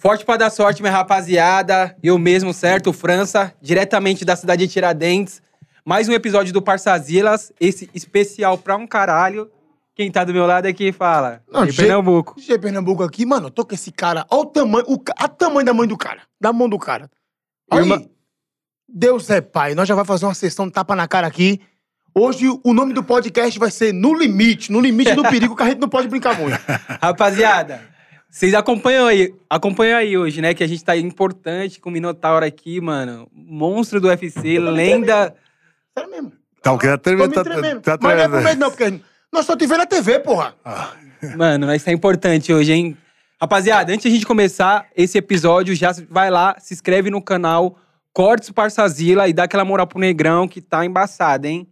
Forte pra dar sorte, minha rapaziada. Eu mesmo, certo? França, diretamente da cidade de Tiradentes. Mais um episódio do Parçazilas, esse especial pra um caralho. Quem tá do meu lado aqui fala. Não, de G- Pernambuco. G Pernambuco aqui, mano, eu tô com esse cara. Olha o tamanho, o, a tamanho da mãe do cara. Da mão do cara. Olha aí. Deus é pai. Nós já vamos fazer uma sessão de tapa na cara aqui. Hoje o nome do podcast vai ser No Limite. No Limite do Perigo, que a gente não pode brincar muito. Rapaziada, vocês acompanham aí, acompanham aí hoje, né? Que a gente tá importante com o Minotauro aqui, mano. Monstro do UFC, lenda. Sério mesmo. Tá, o que tá Tô tremendo, me tá, tremendo. tá Mas não é por tremendo. medo não, porque nós só te vendo na TV, porra. Mano, mas tá importante hoje, hein? Rapaziada, antes de a gente começar esse episódio, já vai lá, se inscreve no canal Cortes Parçazila e dá aquela moral pro Negrão que tá embaçado, hein?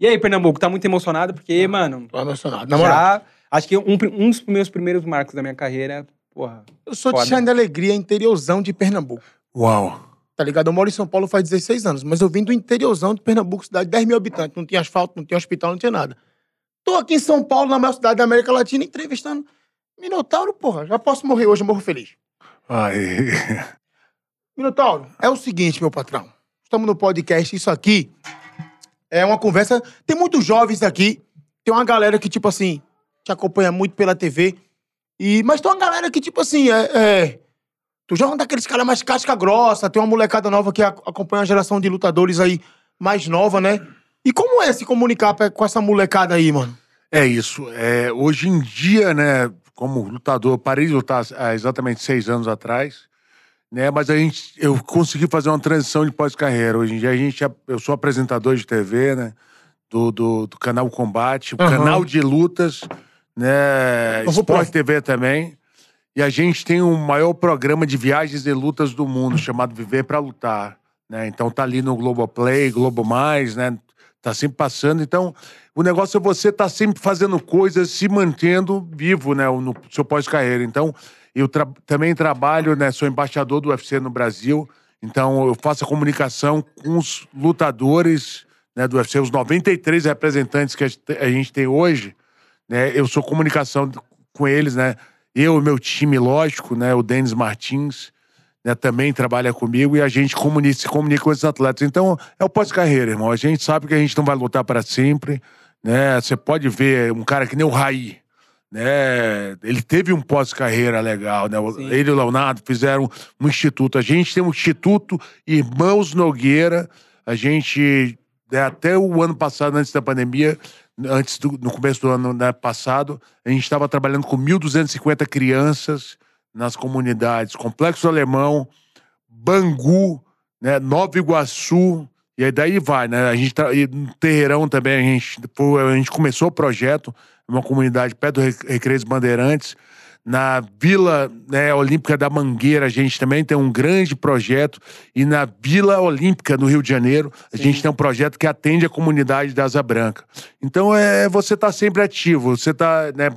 E aí, Pernambuco, tá muito emocionado? Porque, mano, Tô emocionado. Na moral, já acho que um, um dos meus primeiros marcos da minha carreira, porra. eu sou de foda. Xande Alegria, interiorzão de Pernambuco. Uau. Tá ligado? Eu moro em São Paulo faz 16 anos, mas eu vim do interiorzão de Pernambuco, cidade de 10 mil habitantes. Não tinha asfalto, não tinha hospital, não tinha nada. Tô aqui em São Paulo, na maior cidade da América Latina, entrevistando Minotauro, porra. Já posso morrer hoje, eu morro feliz. Ai. Minotauro, é o seguinte, meu patrão. Estamos no podcast, isso aqui é uma conversa. Tem muitos jovens aqui, tem uma galera que, tipo assim, te acompanha muito pela TV. E, mas tem uma galera que, tipo assim, é. é tu já é um daqueles caras mais casca grossa, tem uma molecada nova que ac- acompanha a geração de lutadores aí mais nova, né? E como é se comunicar com essa molecada aí, mano? É isso. É, hoje em dia, né, como lutador, parei de lutar há exatamente seis anos atrás, né, mas a gente, eu consegui fazer uma transição de pós-carreira. Hoje em dia, a gente, é- eu sou apresentador de TV, né, do, do, do canal Combate, o Aham. canal de lutas, né, Sport TV também. E a gente tem o maior programa de viagens e lutas do mundo, chamado Viver para Lutar. Né? Então tá ali no Globoplay, Globo Mais, né? Tá sempre passando. Então, o negócio é você estar sempre fazendo coisas, se mantendo vivo, né? No seu pós-carreira. Então, eu tra- também trabalho, né? Sou embaixador do UFC no Brasil. Então, eu faço a comunicação com os lutadores né, do UFC, os 93 representantes que a gente tem hoje. Né? Eu sou comunicação com eles, né? Eu e meu time, lógico, né? O Denis Martins, né? Também trabalha comigo e a gente comunica, se comunica com esses atletas. Então, é o pós-carreira, irmão. A gente sabe que a gente não vai lutar para sempre, né? Você pode ver um cara que nem o Raí, né? Ele teve um pós-carreira legal, né? Sim. Ele e o Leonardo fizeram um instituto. A gente tem um instituto Irmãos Nogueira. A gente, né, até o ano passado, antes da pandemia, antes do, no começo do ano né, passado, a gente estava trabalhando com 1.250 crianças nas comunidades Complexo Alemão, Bangu, né, Nova Iguaçu, e aí daí vai, né? A gente tra- e no Terreirão também, a gente, a gente começou o projeto, uma comunidade perto do Re- Recreio dos Bandeirantes. Na Vila né, Olímpica da Mangueira, a gente também tem um grande projeto. E na Vila Olímpica, no Rio de Janeiro, a gente tem um projeto que atende a comunidade da Asa Branca. Então, é, você tá sempre ativo. Você tá, né,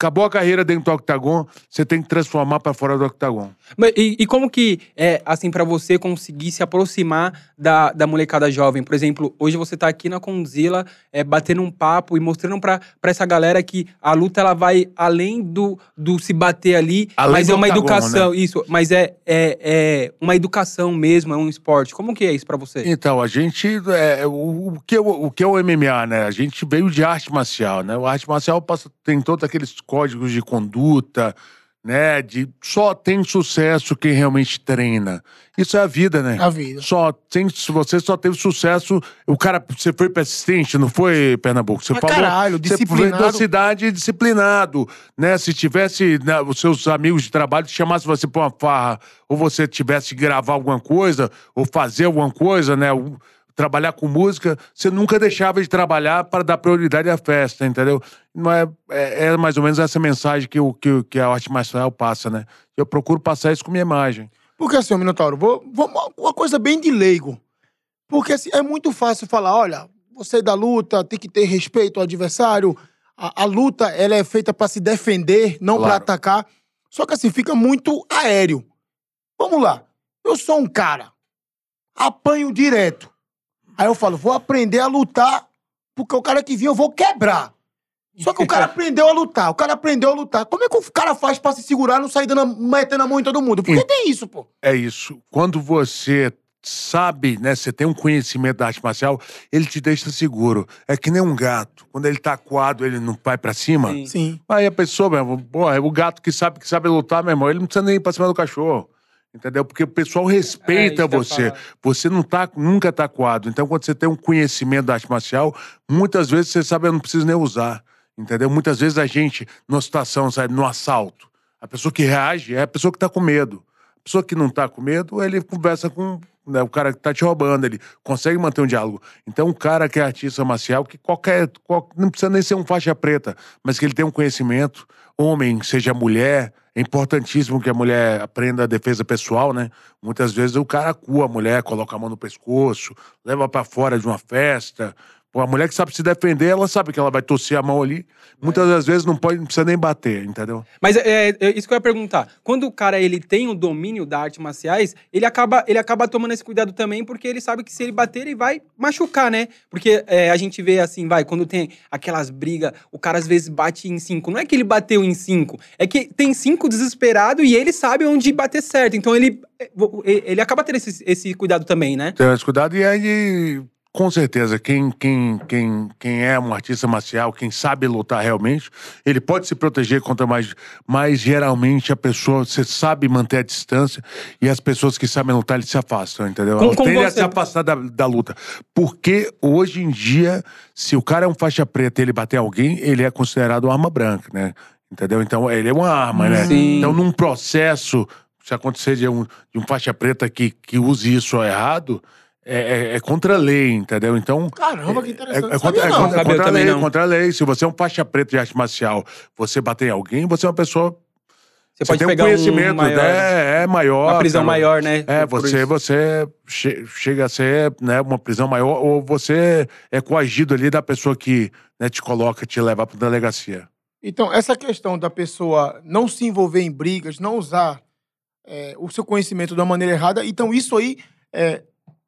Acabou a carreira dentro do octagon, você tem que transformar para fora do octagon. Mas E, e como que é, assim, pra você conseguir se aproximar da, da molecada jovem? Por exemplo, hoje você tá aqui na Conzilla, é, batendo um papo e mostrando pra essa galera que a luta, ela vai além do, do se bater ali, Além mas é uma octagon, educação, isso, mas é, é, é uma educação mesmo, é um esporte. Como que é isso pra você? Então, a gente. É, o, o que é o, o que é o MMA, né? A gente veio de arte marcial, né? O arte marcial passa, tem todos aqueles códigos de conduta, né? De só tem sucesso quem realmente treina. Isso é a vida, né? A vida. Só tem, se você só teve sucesso. O cara, você foi persistente, não foi, Pernambuco? Você Mas caralho, Você disciplinado. veio da cidade disciplinado, né? Se tivesse né, os seus amigos de trabalho te chamassem você pra uma farra, ou você tivesse que gravar alguma coisa, ou fazer alguma coisa, né? o- Trabalhar com música, você nunca deixava de trabalhar para dar prioridade à festa, entendeu? Não é, é, é mais ou menos essa mensagem que, o, que, que a arte marcial passa, né? Eu procuro passar isso com minha imagem. Porque assim, Minotauro, vou, vou uma- coisa bem de leigo. Porque assim, é muito fácil falar, olha, você da luta tem que ter respeito ao adversário. A, a luta, ela é feita pra se defender, não Claro. atacar. Só que assim, fica muito aéreo. Vamos lá. Eu sou um cara, apanho direto. Aí eu falo, vou aprender a lutar, porque o cara que vir eu vou quebrar. Só que o cara aprendeu a lutar, o cara aprendeu a lutar. Como é que o cara faz pra se segurar e não sair dando, metendo a mão em todo mundo? Porque tem isso, pô. É isso. Quando você sabe, né, você tem um conhecimento da arte marcial, ele te deixa seguro. É que nem um gato. Quando ele tá acuado, ele não vai pra cima. Sim. Sim. Aí a pessoa, meu irmão, porra, é o gato que sabe que sabe lutar, meu irmão, ele não precisa nem ir pra cima do cachorro. Entendeu? Porque o pessoal respeita É, você. Você não tá, nunca tá acuado. Então, quando você tem um conhecimento da arte marcial, muitas vezes você sabe, eu não preciso nem usar. Entendeu? Muitas vezes a gente, numa situação, sabe, no assalto, a pessoa que reage é a pessoa que tá com medo. A pessoa que não tá com medo, ele conversa com né, o cara que tá te roubando, ele consegue manter um diálogo. Então, um cara que é artista marcial, que qualquer. qual- não precisa nem ser um faixa preta, mas que ele tem um conhecimento, homem, seja mulher, é importantíssimo que a mulher aprenda a defesa pessoal, né? Muitas vezes o cara acua a mulher, coloca a mão no pescoço, leva pra fora de uma festa. Pô, a mulher que sabe se defender, ela sabe que ela vai torcer a mão ali. Muitas das vezes não pode, não precisa nem bater, entendeu? Mas é, é isso que eu ia perguntar. Quando o cara ele tem o domínio da arte marciais, ele acaba, ele acaba tomando esse cuidado também, porque ele sabe que se ele bater, ele vai machucar, né? Porque é, a gente vê assim, vai, quando tem aquelas brigas, o cara às vezes bate em cinco. Não é que ele bateu em cinco, é que tem cinco desesperado e ele sabe onde bater certo. Então ele, ele acaba tendo esse, esse cuidado também, né? Tem esse cuidado. E aí, com certeza, quem, quem, quem, quem é um artista marcial, quem sabe lutar realmente, ele pode se proteger contra mais. Mas geralmente a pessoa, você sabe manter a distância e as pessoas que sabem lutar, eles se afastam, entendeu? Elas como tendem a se afastar da, da luta. Porque hoje em dia, se o cara é um faixa preta e ele bater alguém, ele é considerado uma arma branca, né? Entendeu? Então ele é uma arma, né? Sim. Então, num processo, se acontecer de um, de um faixa preta que, que use isso errado, é, é- é contra a lei, entendeu? Então. Caramba, que É, interessante. é contra, sabia, é não. contra- é contra a lei, não. contra a lei. Se você é um faixa preta de arte marcial, você bater em alguém, você é uma pessoa. Você, Você, pode tem um pegar conhecimento, um maior, né? É maior. uma prisão maior, né? É, você, você che- chega a ser né, uma prisão maior, ou você é coagido ali da pessoa que né, te coloca, te leva pra delegacia. Então, essa questão da pessoa não se envolver em brigas, não usar é, o seu conhecimento da maneira errada, então isso aí é,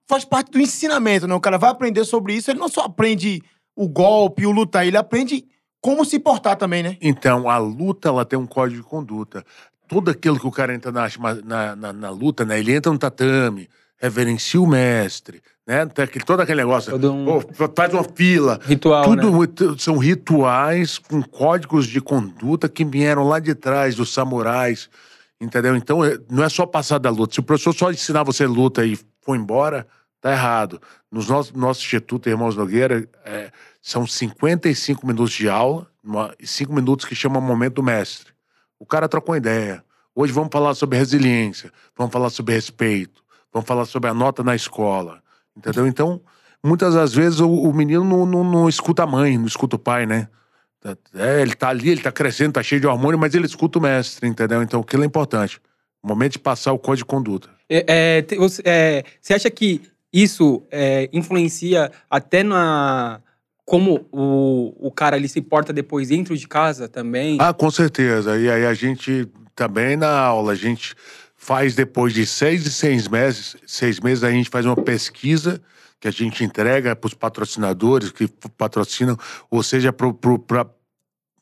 faz parte do ensinamento, né? O cara vai aprender sobre isso, ele não só aprende o golpe, o lutar, ele aprende como se portar também, né? Então, a luta, ela tem um código de conduta. Tudo aquilo que o cara entra na, na, na, na luta, né? Ele entra no tatame, reverencia o mestre, né? Tem aquele- todo aquele negócio. Todo um Pô, faz uma fila. ritual, né? Tudo são rituais com códigos de conduta que vieram lá de trás dos samurais, entendeu? Então, é- não é só passar da luta. Se o professor só ensinar você luta e for embora, tá errado. Nos nosso, nosso Instituto Irmãos Nogueira, é, são 55 minutos de aula e 5 minutos que chama Momento do Mestre. O cara trocou ideia. Hoje vamos falar sobre resiliência, vamos falar sobre respeito, vamos falar sobre a nota na escola, entendeu? Então, muitas das vezes o, o menino não, não- não escuta a mãe, não escuta o pai, né? É, ele tá ali, ele tá crescendo, tá cheio de hormônio, mas ele escuta o mestre, entendeu? Então aquilo é importante. O momento de passar o código de conduta. É, é, você, é, você acha que isso é, influencia até na como o, o cara ele se porta depois dentro de casa também? Ah, com certeza. E aí a gente também na aula, a gente faz depois de seis e seis meses, seis meses a gente faz uma pesquisa que a gente entrega para os patrocinadores que patrocinam, ou seja, pro, pro, pra,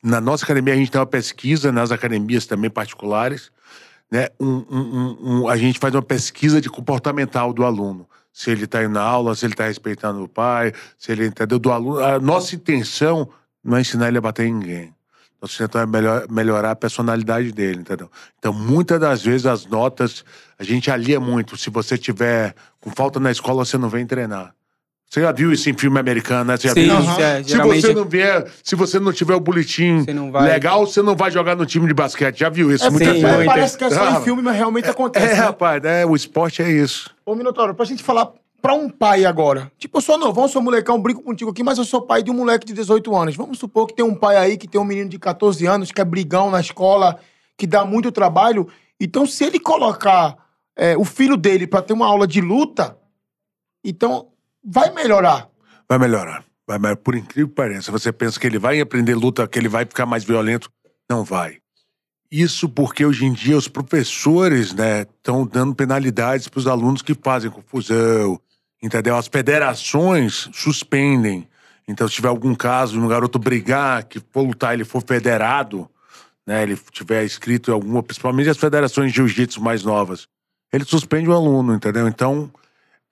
na nossa academia a gente tem uma pesquisa, nas academias também particulares, né? Um, um, um- a gente faz uma pesquisa de comportamental do aluno. Se ele está indo na aula, se ele está respeitando o pai, se ele entendeu do aluno. A nossa intenção não é ensinar ele a bater em ninguém. Nossa intenção é melhor, melhorar a personalidade dele, entendeu? Então, muitas das vezes as notas, a gente alia muito. Se você tiver com falta na escola, você não vem treinar. Você já viu isso em filme americano, né? Você já Sim, viu? É, Se você não vier, se você não tiver o boletim você vai. legal, você não vai jogar no time de basquete. Já viu isso É, muitas sim, vezes? parece que é só Ah, em filme, mas realmente acontece. É, né? rapaz, né? o esporte é isso. Ô, Minotauro, pra gente falar pra um pai agora. Tipo, eu sou novão, sou molecão, brinco contigo aqui, mas eu sou pai de um moleque de 18 anos. Vamos supor que tem um pai aí que tem um menino de 14 anos, que é brigão na escola, que dá muito trabalho. Então, se ele colocar é, o filho dele pra ter uma aula de luta, então vai melhorar. Vai melhorar. Vai, melhorar. por incrível que pareça, você pensa que ele vai aprender luta, que ele vai ficar mais violento. Não vai. Isso porque hoje em dia os professores né, estão dando penalidades para os alunos que fazem confusão, entendeu? As federações suspendem, Então, se tiver algum caso, um garoto brigar, que for lutar, ele for federado, né? Ele tiver inscrito em alguma, principalmente as federações de jiu-jitsu mais novas, ele suspende o aluno, entendeu? Então,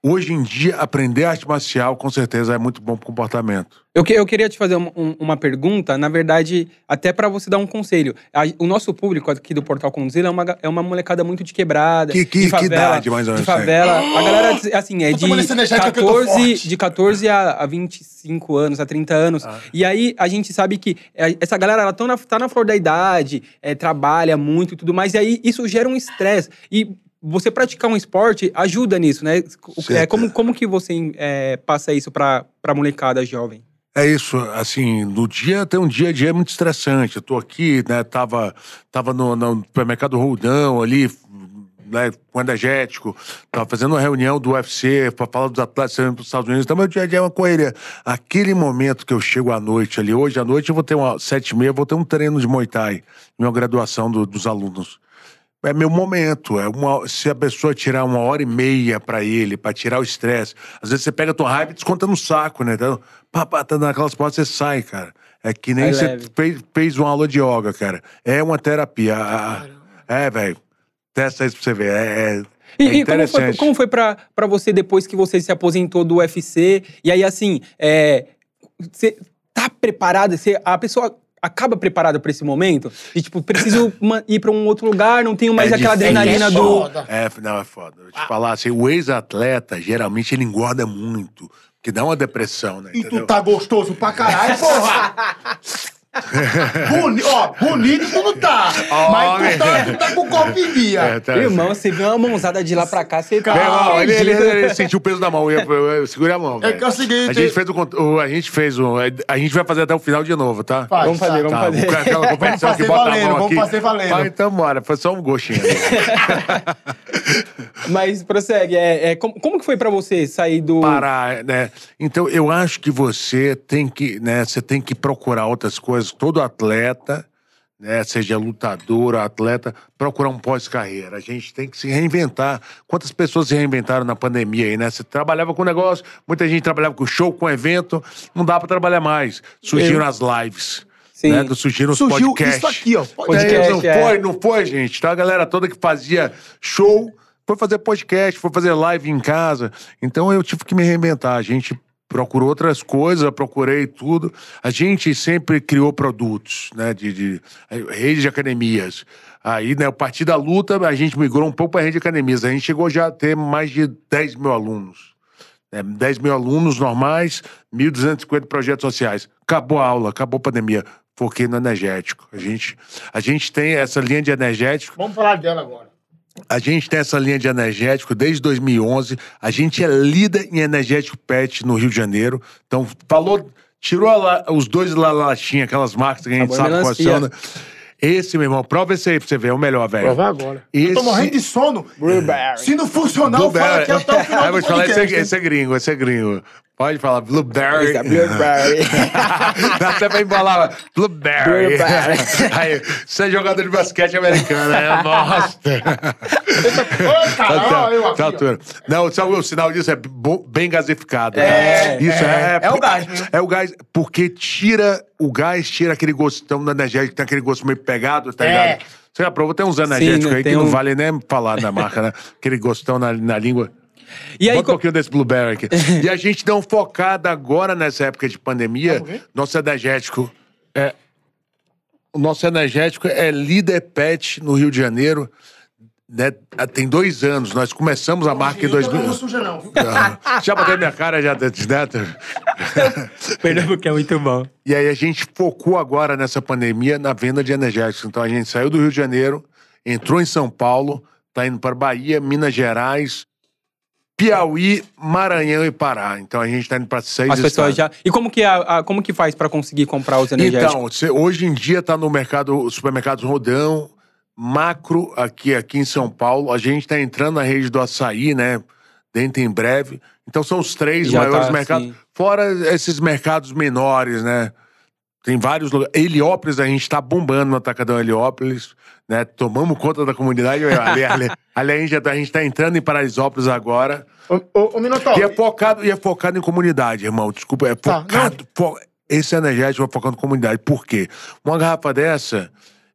hoje em dia, aprender arte marcial, com certeza, é muito bom pro comportamento. Eu, que- eu queria te fazer um- um- uma pergunta, na verdade, até pra você dar um conselho. A- o nosso público aqui do Portal Condzilla é uma, é uma molecada muito de quebrada. Que- que- de que favela, idade, mais ou menos, De favela. A galera, assim, é de tomando esse energético que eu tô 14, forte. de 14 a, a 25 anos, a 30 anos. Ah. E aí, a gente sabe que é, essa galera, ela tá na, tá na flor da idade, é, trabalha muito e tudo mais. E aí, isso gera um estresse. E você praticar um esporte ajuda nisso, né? É, como, como que você é, passa isso pra, pra molecada jovem? É isso, assim, no dia tem um dia a dia muito estressante. Eu tô aqui, né, tava, tava no, no supermercado Roldão ali, né, com energético, tava fazendo uma reunião do UFC para falar dos atletas saindo para os Estados Unidos. Então, meu dia a dia é uma correria. Aquele momento que eu chego à noite ali, hoje à noite eu vou ter uma, sete e meia, eu vou ter um treino de Muay Thai, minha graduação do- dos alunos. É meu momento. É uma, se a pessoa tirar uma hora e meia pra ele, pra tirar o estresse. Às vezes você pega a tua raiva e desconta no saco, né? Então, pá, pá, tá naquelas portas, você sai, cara. É que nem você leve. fez, fez uma aula de yoga, cara. É uma terapia. Ah, É, velho. Testa isso pra você ver. É, é, E, é e como foi, como foi pra, pra você depois que você se aposentou do UFC? E aí, assim, é, você tá preparado? Você, a pessoa acaba preparada pra esse momento? E, tipo, preciso ir pra um outro lugar, não tenho mais É aquela difícil. adrenalina É do... foda. É, não, é foda. Vou te falar assim, o ex-atleta, geralmente, ele engorda muito. Que dá uma depressão, né? E tu entendeu? tá gostoso pra caralho, porra! Boni, ó, bonito tu não tá. mas tu tá, tu tá com o corpo em dia. É, tá- Irmão, você viu uma mãozada de lá pra cá, você tá... Meu irmão, ele, ele- ele sentiu o peso da mão. Eu, eu, eu segurei a mão. É que é o seguinte- A gente fez o. A gente fez o. A gente vai fazer até o final de novo, tá? Faz, Vamos fazer, tá. vamos fazer. aquela competição fazer que bota a valendo, mão vamos aqui. fazer valendo. Ah, então bora, foi só um gostinho. Mas prossegue, é, é, como, como que foi pra você sair do... Parar, né? Então eu acho que você tem que, né? Você tem que procurar outras coisas. Todo atleta, né? Seja lutador, atleta, procurar um pós-carreira. A gente tem que se reinventar. Quantas pessoas se reinventaram na pandemia aí, né? Você trabalhava com negócio, muita gente trabalhava com show, com evento, não dá pra trabalhar mais. Surgiram as lives. Sim. Né? Surgiram os Surgiu podcasts. isso aqui, ó. Podcast, É, não é. foi, não foi, gente. Então a galera toda que fazia show foi fazer podcast, foi fazer live em casa. Então eu tive que me reinventar. A gente procurou outras coisas, procurei tudo. A gente sempre criou produtos, né? De, de rede de academias. Aí, né, a partir da luta, a gente migrou um pouco para rede de academias. A gente chegou já a ter mais de 10 mil alunos. né, 10 mil alunos normais, 1.250 projetos sociais. Acabou a aula, acabou a pandemia. Foquei no energético. A gente, a gente tem essa linha de energético Vamos falar dela agora. A gente tem essa linha de energético desde 2011. A gente é líder em energético PET no Rio de Janeiro. Então, falou, tirou a la- os dois lá latinha, aquelas marcas que a gente Sabor sabe quais são. né? Esse, meu irmão, prova esse aí pra você ver, é o melhor, velho. Provar agora. Esse- Eu tô morrendo de sono. Blueberry. Se não funcionar, eu falo aqui até o final Aí eu do vou te falar, esse, é, esse é gringo, esse é gringo. Pode falar, blueberry. É blueberry. Dá até pra embalar, blueberry. Blueberry. Aí, você é jogador de basquete americano, é eu aqui, Tá ó. altura. Não, sabe o sinal disso é bem gasificado. É, Isso é, é, é o gás, né? É o gás, porque tira o gás, tira aquele gostão do energético, tem aquele gosto meio pegado, tá É. ligado? Você já provou? Tem uns energéticos né, aí que não um- vale nem falar na marca, né? Aquele gostão na, na língua. E aí, Bota um pouquinho desse blueberry aqui. e a gente deu uma focada agora nessa época de pandemia. Nosso energético é. O nosso energético é líder pet no Rio de Janeiro. Né? Tem dois anos. Nós começamos a marca em Não 2000. suja não? Ah, Já bateu minha cara, já, né? Perdão, porque é muito bom. E aí a gente focou agora nessa pandemia na venda de energéticos. Então a gente saiu do Rio de Janeiro, entrou em São Paulo, tá indo para Bahia, Minas Gerais, Piauí, Maranhão e Pará. Então a gente tá indo para seis As pessoas já. E como que, a, a- como que faz pra conseguir comprar os energéticos? Então, você- hoje em dia tá no mercado, supermercados Rodão, Macro, aqui, aqui em São Paulo. A gente tá entrando na rede do açaí, né? Dentro em breve. Então são os três Já maiores tá, mercados. sim. Fora esses mercados menores, né? Tem vários lugares. Heliópolis, a gente tá bombando no Atacadão Heliópolis, né? Tomamos conta da comunidade. Ali, ali, ali a, gente, a gente tá entrando em Paraisópolis agora. Ô, ô, ô Minotauro, E é focado, e é focado em comunidade, irmão. Desculpa, é Tá, focado. fo- esse energético é focado em comunidade. Por quê? Uma garrafa dessa,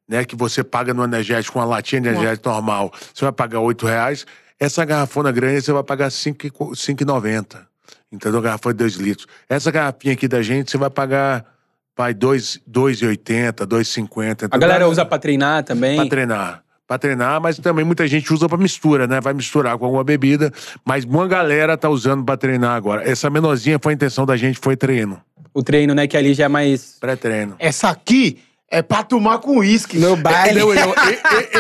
né, que você paga no energético, uma latinha de energético normal, você vai pagar 8 reais. Essa garrafona grande você vai pagar 5 e co- 5,90. Entendeu? Garrafa de 2 litros. Essa garrafinha aqui da gente, você vai pagar vai 2 2,80, 2,50. A galera usa pra treinar também. Pra treinar. Pra treinar, mas também muita gente usa pra mistura, né? Vai misturar com alguma bebida. Mas uma galera tá usando pra treinar agora. Essa menorzinha foi a intenção da gente, foi treino. O treino, né? Que ali já é mais. Pré-treino. essa aqui é pra tomar com uísque. No baile. Não, não,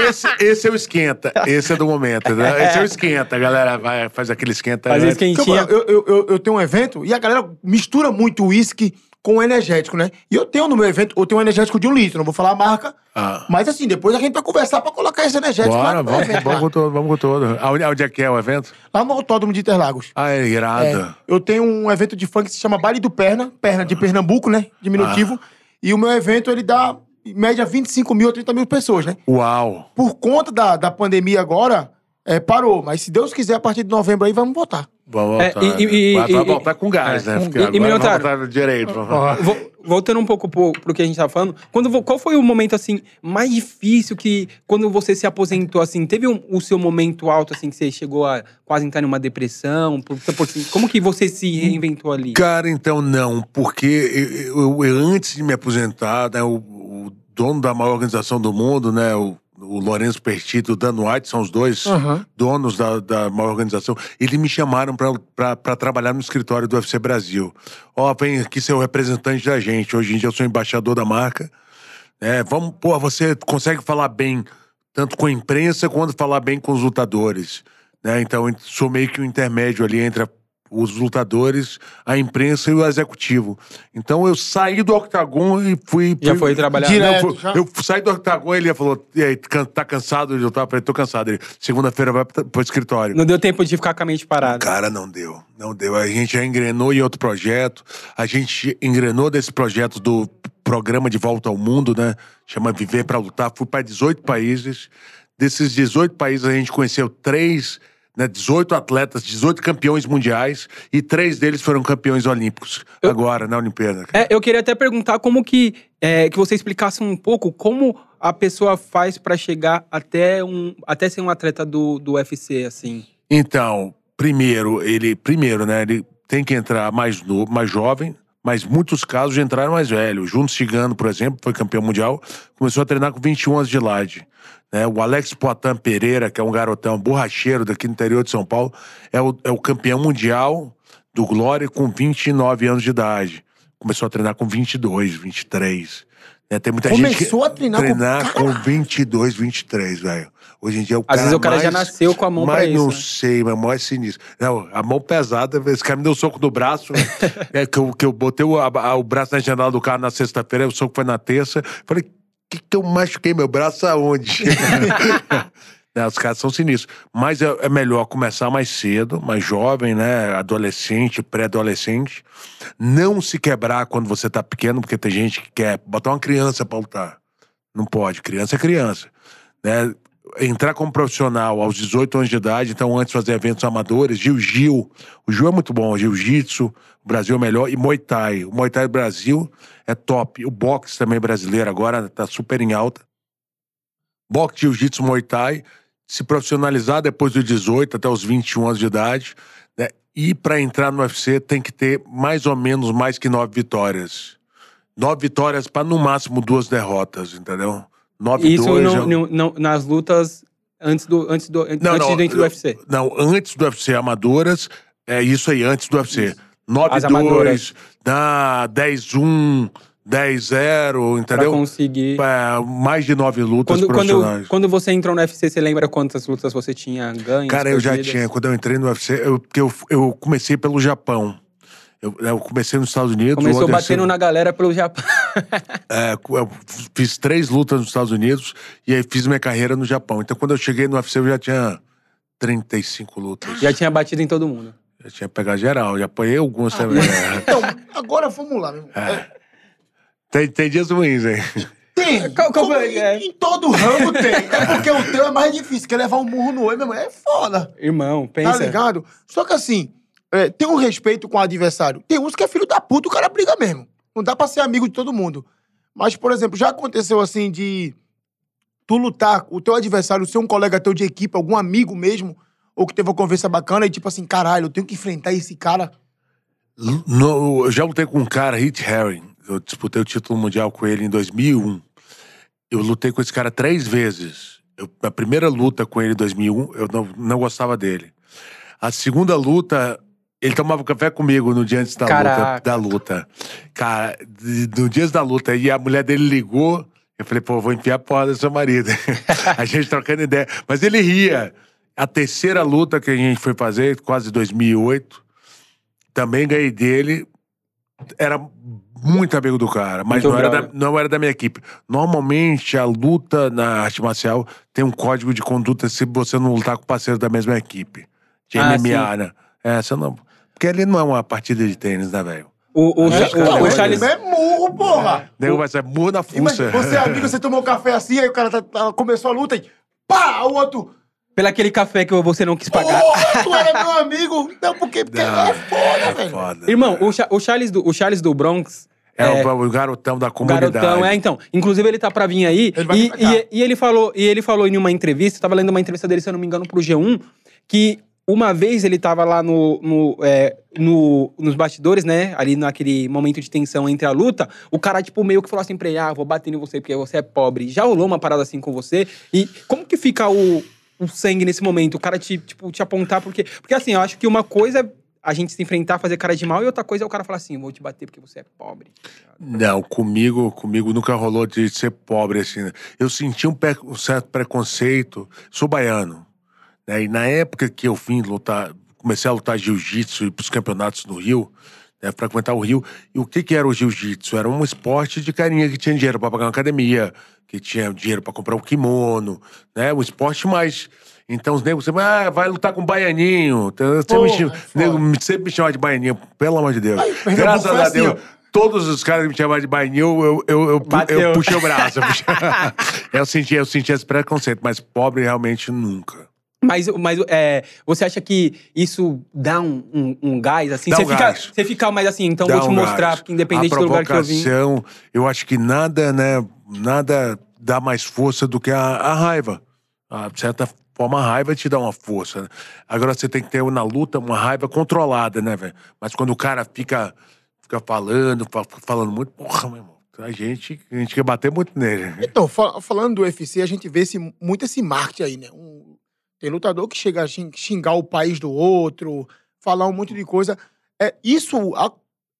esse, esse é o esquenta. Esse é do momento, né? Esse é o esquenta. A galera vai, faz aquele esquenta. Fazer né? esquentinha. Eu, eu, eu, eu tenho um evento e a galera mistura muito uísque com energético, né? E eu tenho no meu evento, eu tenho um energético de um litro, não vou falar a marca. Ah. Mas assim, depois a gente vai conversar pra colocar esse energético lá Bora, no vamos, evento. vamos lá. com todo, vamos com todo. Aonde, aonde é que é o evento? Lá no Autódromo de Interlagos. Ah, é irado. É, eu tenho um evento de funk que se chama Baile do Perna, Perna de Pernambuco, né? Diminutivo. E o meu evento, ele dá, em média, 25 mil a 30 mil pessoas, né? Uau. Por conta da, da pandemia agora, é, parou. Mas se Deus quiser, a partir de novembro aí, vamos voltar. Vamos É, voltar. e- e- vai, vai e- voltar com gás, é, né? com- Porque e- e vai Minotauro? voltar direito. Vo- Voltando um pouco pro, pro que a gente tava falando, quando, qual foi o momento, assim, mais difícil que, quando você se aposentou, assim, teve um- o seu momento alto, assim, que você chegou a quase entrar numa depressão? Por, por- como que você se reinventou ali? Cara, então não, porque eu, eu- eu- antes de me aposentar, né, o, o dono da maior organização do mundo, né, o, o Lourenço Pertito e o Dan White, são os dois Aham. donos da, da maior organização, eles me chamaram para trabalhar no escritório do UFC Brasil. Ó, vem aqui ser o representante da gente. Hoje em dia eu sou embaixador da marca. É, vamos, pô, você consegue falar bem tanto com a imprensa quanto falar bem com os lutadores. Né? Então, sou meio que o intermédio ali entre a- os lutadores, a imprensa e o executivo. Então, eu saí do octagon e fui... Já fui- foi trabalhar? Direto, fui- já? eu saí do octagon e ele falou, e aí, can- tá cansado de lutar? Eu falei, tô cansado. Ele, segunda-feira vai pro, pro escritório. Não deu tempo de ficar com a mente parada. Cara, não deu. Não deu. A gente já engrenou em outro projeto. A gente engrenou desse projeto do programa de volta ao mundo, né? Chama Viver para Lutar. Fui para 18 países. Desses 18 países, a gente conheceu três, né? 18 atletas, 18 campeões mundiais. E três deles foram campeões olímpicos. Agora, na Olimpíada. É, eu queria até perguntar como que, é, que você explicasse um pouco como a pessoa faz pra chegar até, um, até ser um atleta do, do UFC, assim. Então, primeiro, ele, primeiro, né, ele tem que entrar mais novo, mais jovem, mas muitos casos entraram mais velho. Junto Cigano, por exemplo, foi campeão mundial, começou a treinar com 21 anos de idade. Né? O Alex Poitin Pereira, que é um garotão borracheiro daqui no interior de São Paulo, é o, é o campeão mundial do Glória com 29 anos de idade. Começou a treinar com 22, 23. Né? Tem muita gente que Começou a treinar com- treinar com, Caralho! 22, 23, velho. Hoje em dia o Às vezes o cara já mais- nasceu com a mão pra mas isso, não né? sei, meu mão é sinistro. Não, a mão pesada, esse cara me deu um soco no braço. é, que, eu, que eu botei o, a- o braço na janela do carro na sexta-feira, o soco foi na terça. Falei, que, que eu machuquei meu braço aonde? Né, os caras são sinistros. Mas é, é melhor começar mais cedo, mais jovem, né? Adolescente, pré-adolescente. Não se quebrar quando você tá pequeno, porque tem gente que quer botar uma criança pra lutar. Não pode, criança é criança. Né? Entrar como profissional aos 18 anos de idade, então antes fazer eventos amadores, Jiu-Jiu. O Jiu é muito bom, Jiu-Jitsu, o Brasil é melhor, e Muay Thai. O Muay Thai do Brasil é top. O boxe também brasileiro agora tá super em alta. Boxe, Jiu-Jitsu, Muay Thai. Se profissionalizar depois dos 18 até os 21 anos de idade. Né? E para entrar no UFC tem que ter mais ou menos mais que nove vitórias. Nove vitórias para no máximo duas derrotas, entendeu? Nove Isso dois, não- é- não- não- nas lutas antes do antes do antes de dentro do UFC. Não, antes do UFC, amadoras, é isso aí, antes do UFC. As amadoras. 9-2, dá 10-1, 10-0, Pra entendeu? conseguir. É, mais de nove lutas Quando, quando, profissionais. quando você entrou no UFC, você lembra quantas lutas você tinha ganho? Cara, eu já tinha, quando eu entrei no UFC, eu, eu, eu comecei pelo Japão. Eu, eu comecei nos Estados Unidos. Começou Anderson- batendo na galera pelo Japão. É, eu fiz três lutas nos Estados Unidos e aí fiz minha carreira no Japão. Então, quando eu cheguei no UFC, eu já tinha 35 lutas. Já tinha batido em todo mundo. Já tinha pegado geral, já apanhei alguns também. né? Então, agora vamos lá, meu irmão. É, Tem, tem dias ruins, hein? Tem. Qual- qual Como foi? em, É. em todo ramo tem. É porque o teu é mais difícil, que levar um murro no olho, meu irmão, é foda. Irmão, Tá pensa. ligado? Só que assim, é, tem um respeito com o adversário. Tem uns que é filho da puta, o cara briga mesmo. Não dá pra ser amigo de todo mundo. Mas, por exemplo, já aconteceu assim de tu lutar, o teu adversário ser um colega teu de equipe, algum amigo mesmo, ou que teve uma conversa bacana e tipo assim, caralho, eu tenho que enfrentar esse cara. No, eu já lutei com um cara, Hit Herring. Eu disputei o título mundial com ele em 2001. Eu lutei com esse cara três vezes. Eu- a primeira luta com ele em 2001, eu não, não gostava dele. A segunda luta, ele tomava café comigo no dia antes da luta, da luta. Cara, no dia da luta, e a mulher dele ligou. Eu falei, pô, vou enfiar a porra do seu marido. a gente trocando ideia. Mas ele ria. A terceira luta que a gente foi fazer, quase 2008, também ganhei dele. Era muito amigo do cara, mas não era, da, não era da minha equipe. Normalmente, a luta na arte marcial tem um código de conduta se você não lutar com parceiro da mesma equipe. De Ah, MMA, né? É, você não. Porque ali não é uma partida de tênis, né, velho? O, o, É, o- o é, Charles. É murro, porra! O nego vai ser burro na Imagina, fuça. você é amigo, você tomou café assim, aí o cara tá- tá- começou a luta e pá, o outro. Pelo aquele café que você não quis pagar. Porra, tu era meu amigo. Não, porque, porque Não, é foda, é velho. foda. Irmão, o, Cha- o Charles do, o Charles do Bronx. É, é, o, garotão da comunidade. garotão, é, então. Inclusive, ele tá pra vir aí. Ele vai e, e, e ele falou, e ele falou em uma entrevista, eu tava lendo uma entrevista dele, se eu não me engano, pro G1, que uma vez ele tava lá no, no, é, no- nos bastidores, né? Ali naquele momento de tensão entre a luta, o cara, tipo, meio que falou assim pra ele: ah, vou bater em você porque você é pobre. Já rolou uma parada assim com você? E como que fica o, o sangue nesse momento? O cara te, tipo, te apontar, porque. Porque assim, eu acho que uma coisa é a gente se enfrentar, fazer cara de mal, e outra coisa é o cara falar assim: vou te bater porque você é pobre. Não, comigo, comigo nunca rolou de ser pobre assim. né? Eu senti um, um certo preconceito. Sou baiano? E na época que eu vim lutar, comecei a lutar jiu-jitsu e para os campeonatos no Rio, né, frequentar o Rio. E o que que era o jiu-jitsu? Era um esporte de carinha que tinha dinheiro para pagar uma academia, que tinha dinheiro para comprar um kimono, né? Um esporte mais então os negros sempre, ah, vai lutar com o baianinho. Então, Porra, foda. nego sempre me chamava de baianinho, pelo amor de Deus. Pernambuco Graças a assim, Deus, ó. todos os caras que me chamavam de baianinho, eu, eu, eu, Bateu. eu puxei o braço. Eu, puxei... eu, senti, eu senti esse preconceito, mas pobre realmente nunca. Mas, mas é, você acha que isso dá um, um, um gás, assim? Dá você, um fica, gás. você fica mais assim, então Dá vou te um mostrar, gás. porque independente do lugar que eu vim. eu acho que nada, né, nada dá mais força do que a, a raiva. A, de certa forma, a raiva te dá uma força. né? Agora você tem que ter na luta uma raiva controlada, né, velho? Mas quando o cara fica, fica falando, fa- falando muito, porra, meu irmão, a gente, a gente quer bater muito nele. Então, fa- falando do UFC, a gente vê esse, muito esse marketing aí, né? Um- tem lutador que chega a xin- xingar o país do outro, falar um monte de coisa. É, isso a-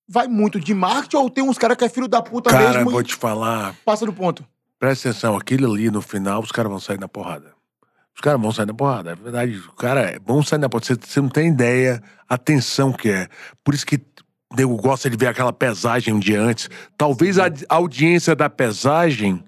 vai muito de marketing ou tem uns caras que é filho da puta Cara, mesmo vou e te falar, passa do ponto? Presta atenção, aquilo ali no final, os caras vão sair na porrada. Os caras vão sair na porrada. É verdade, o cara é bom sair na porrada. Você, você não tem ideia a tensão que é. Por isso que o nego gosta de ver aquela pesagem um dia antes. Talvez a a audiência da pesagem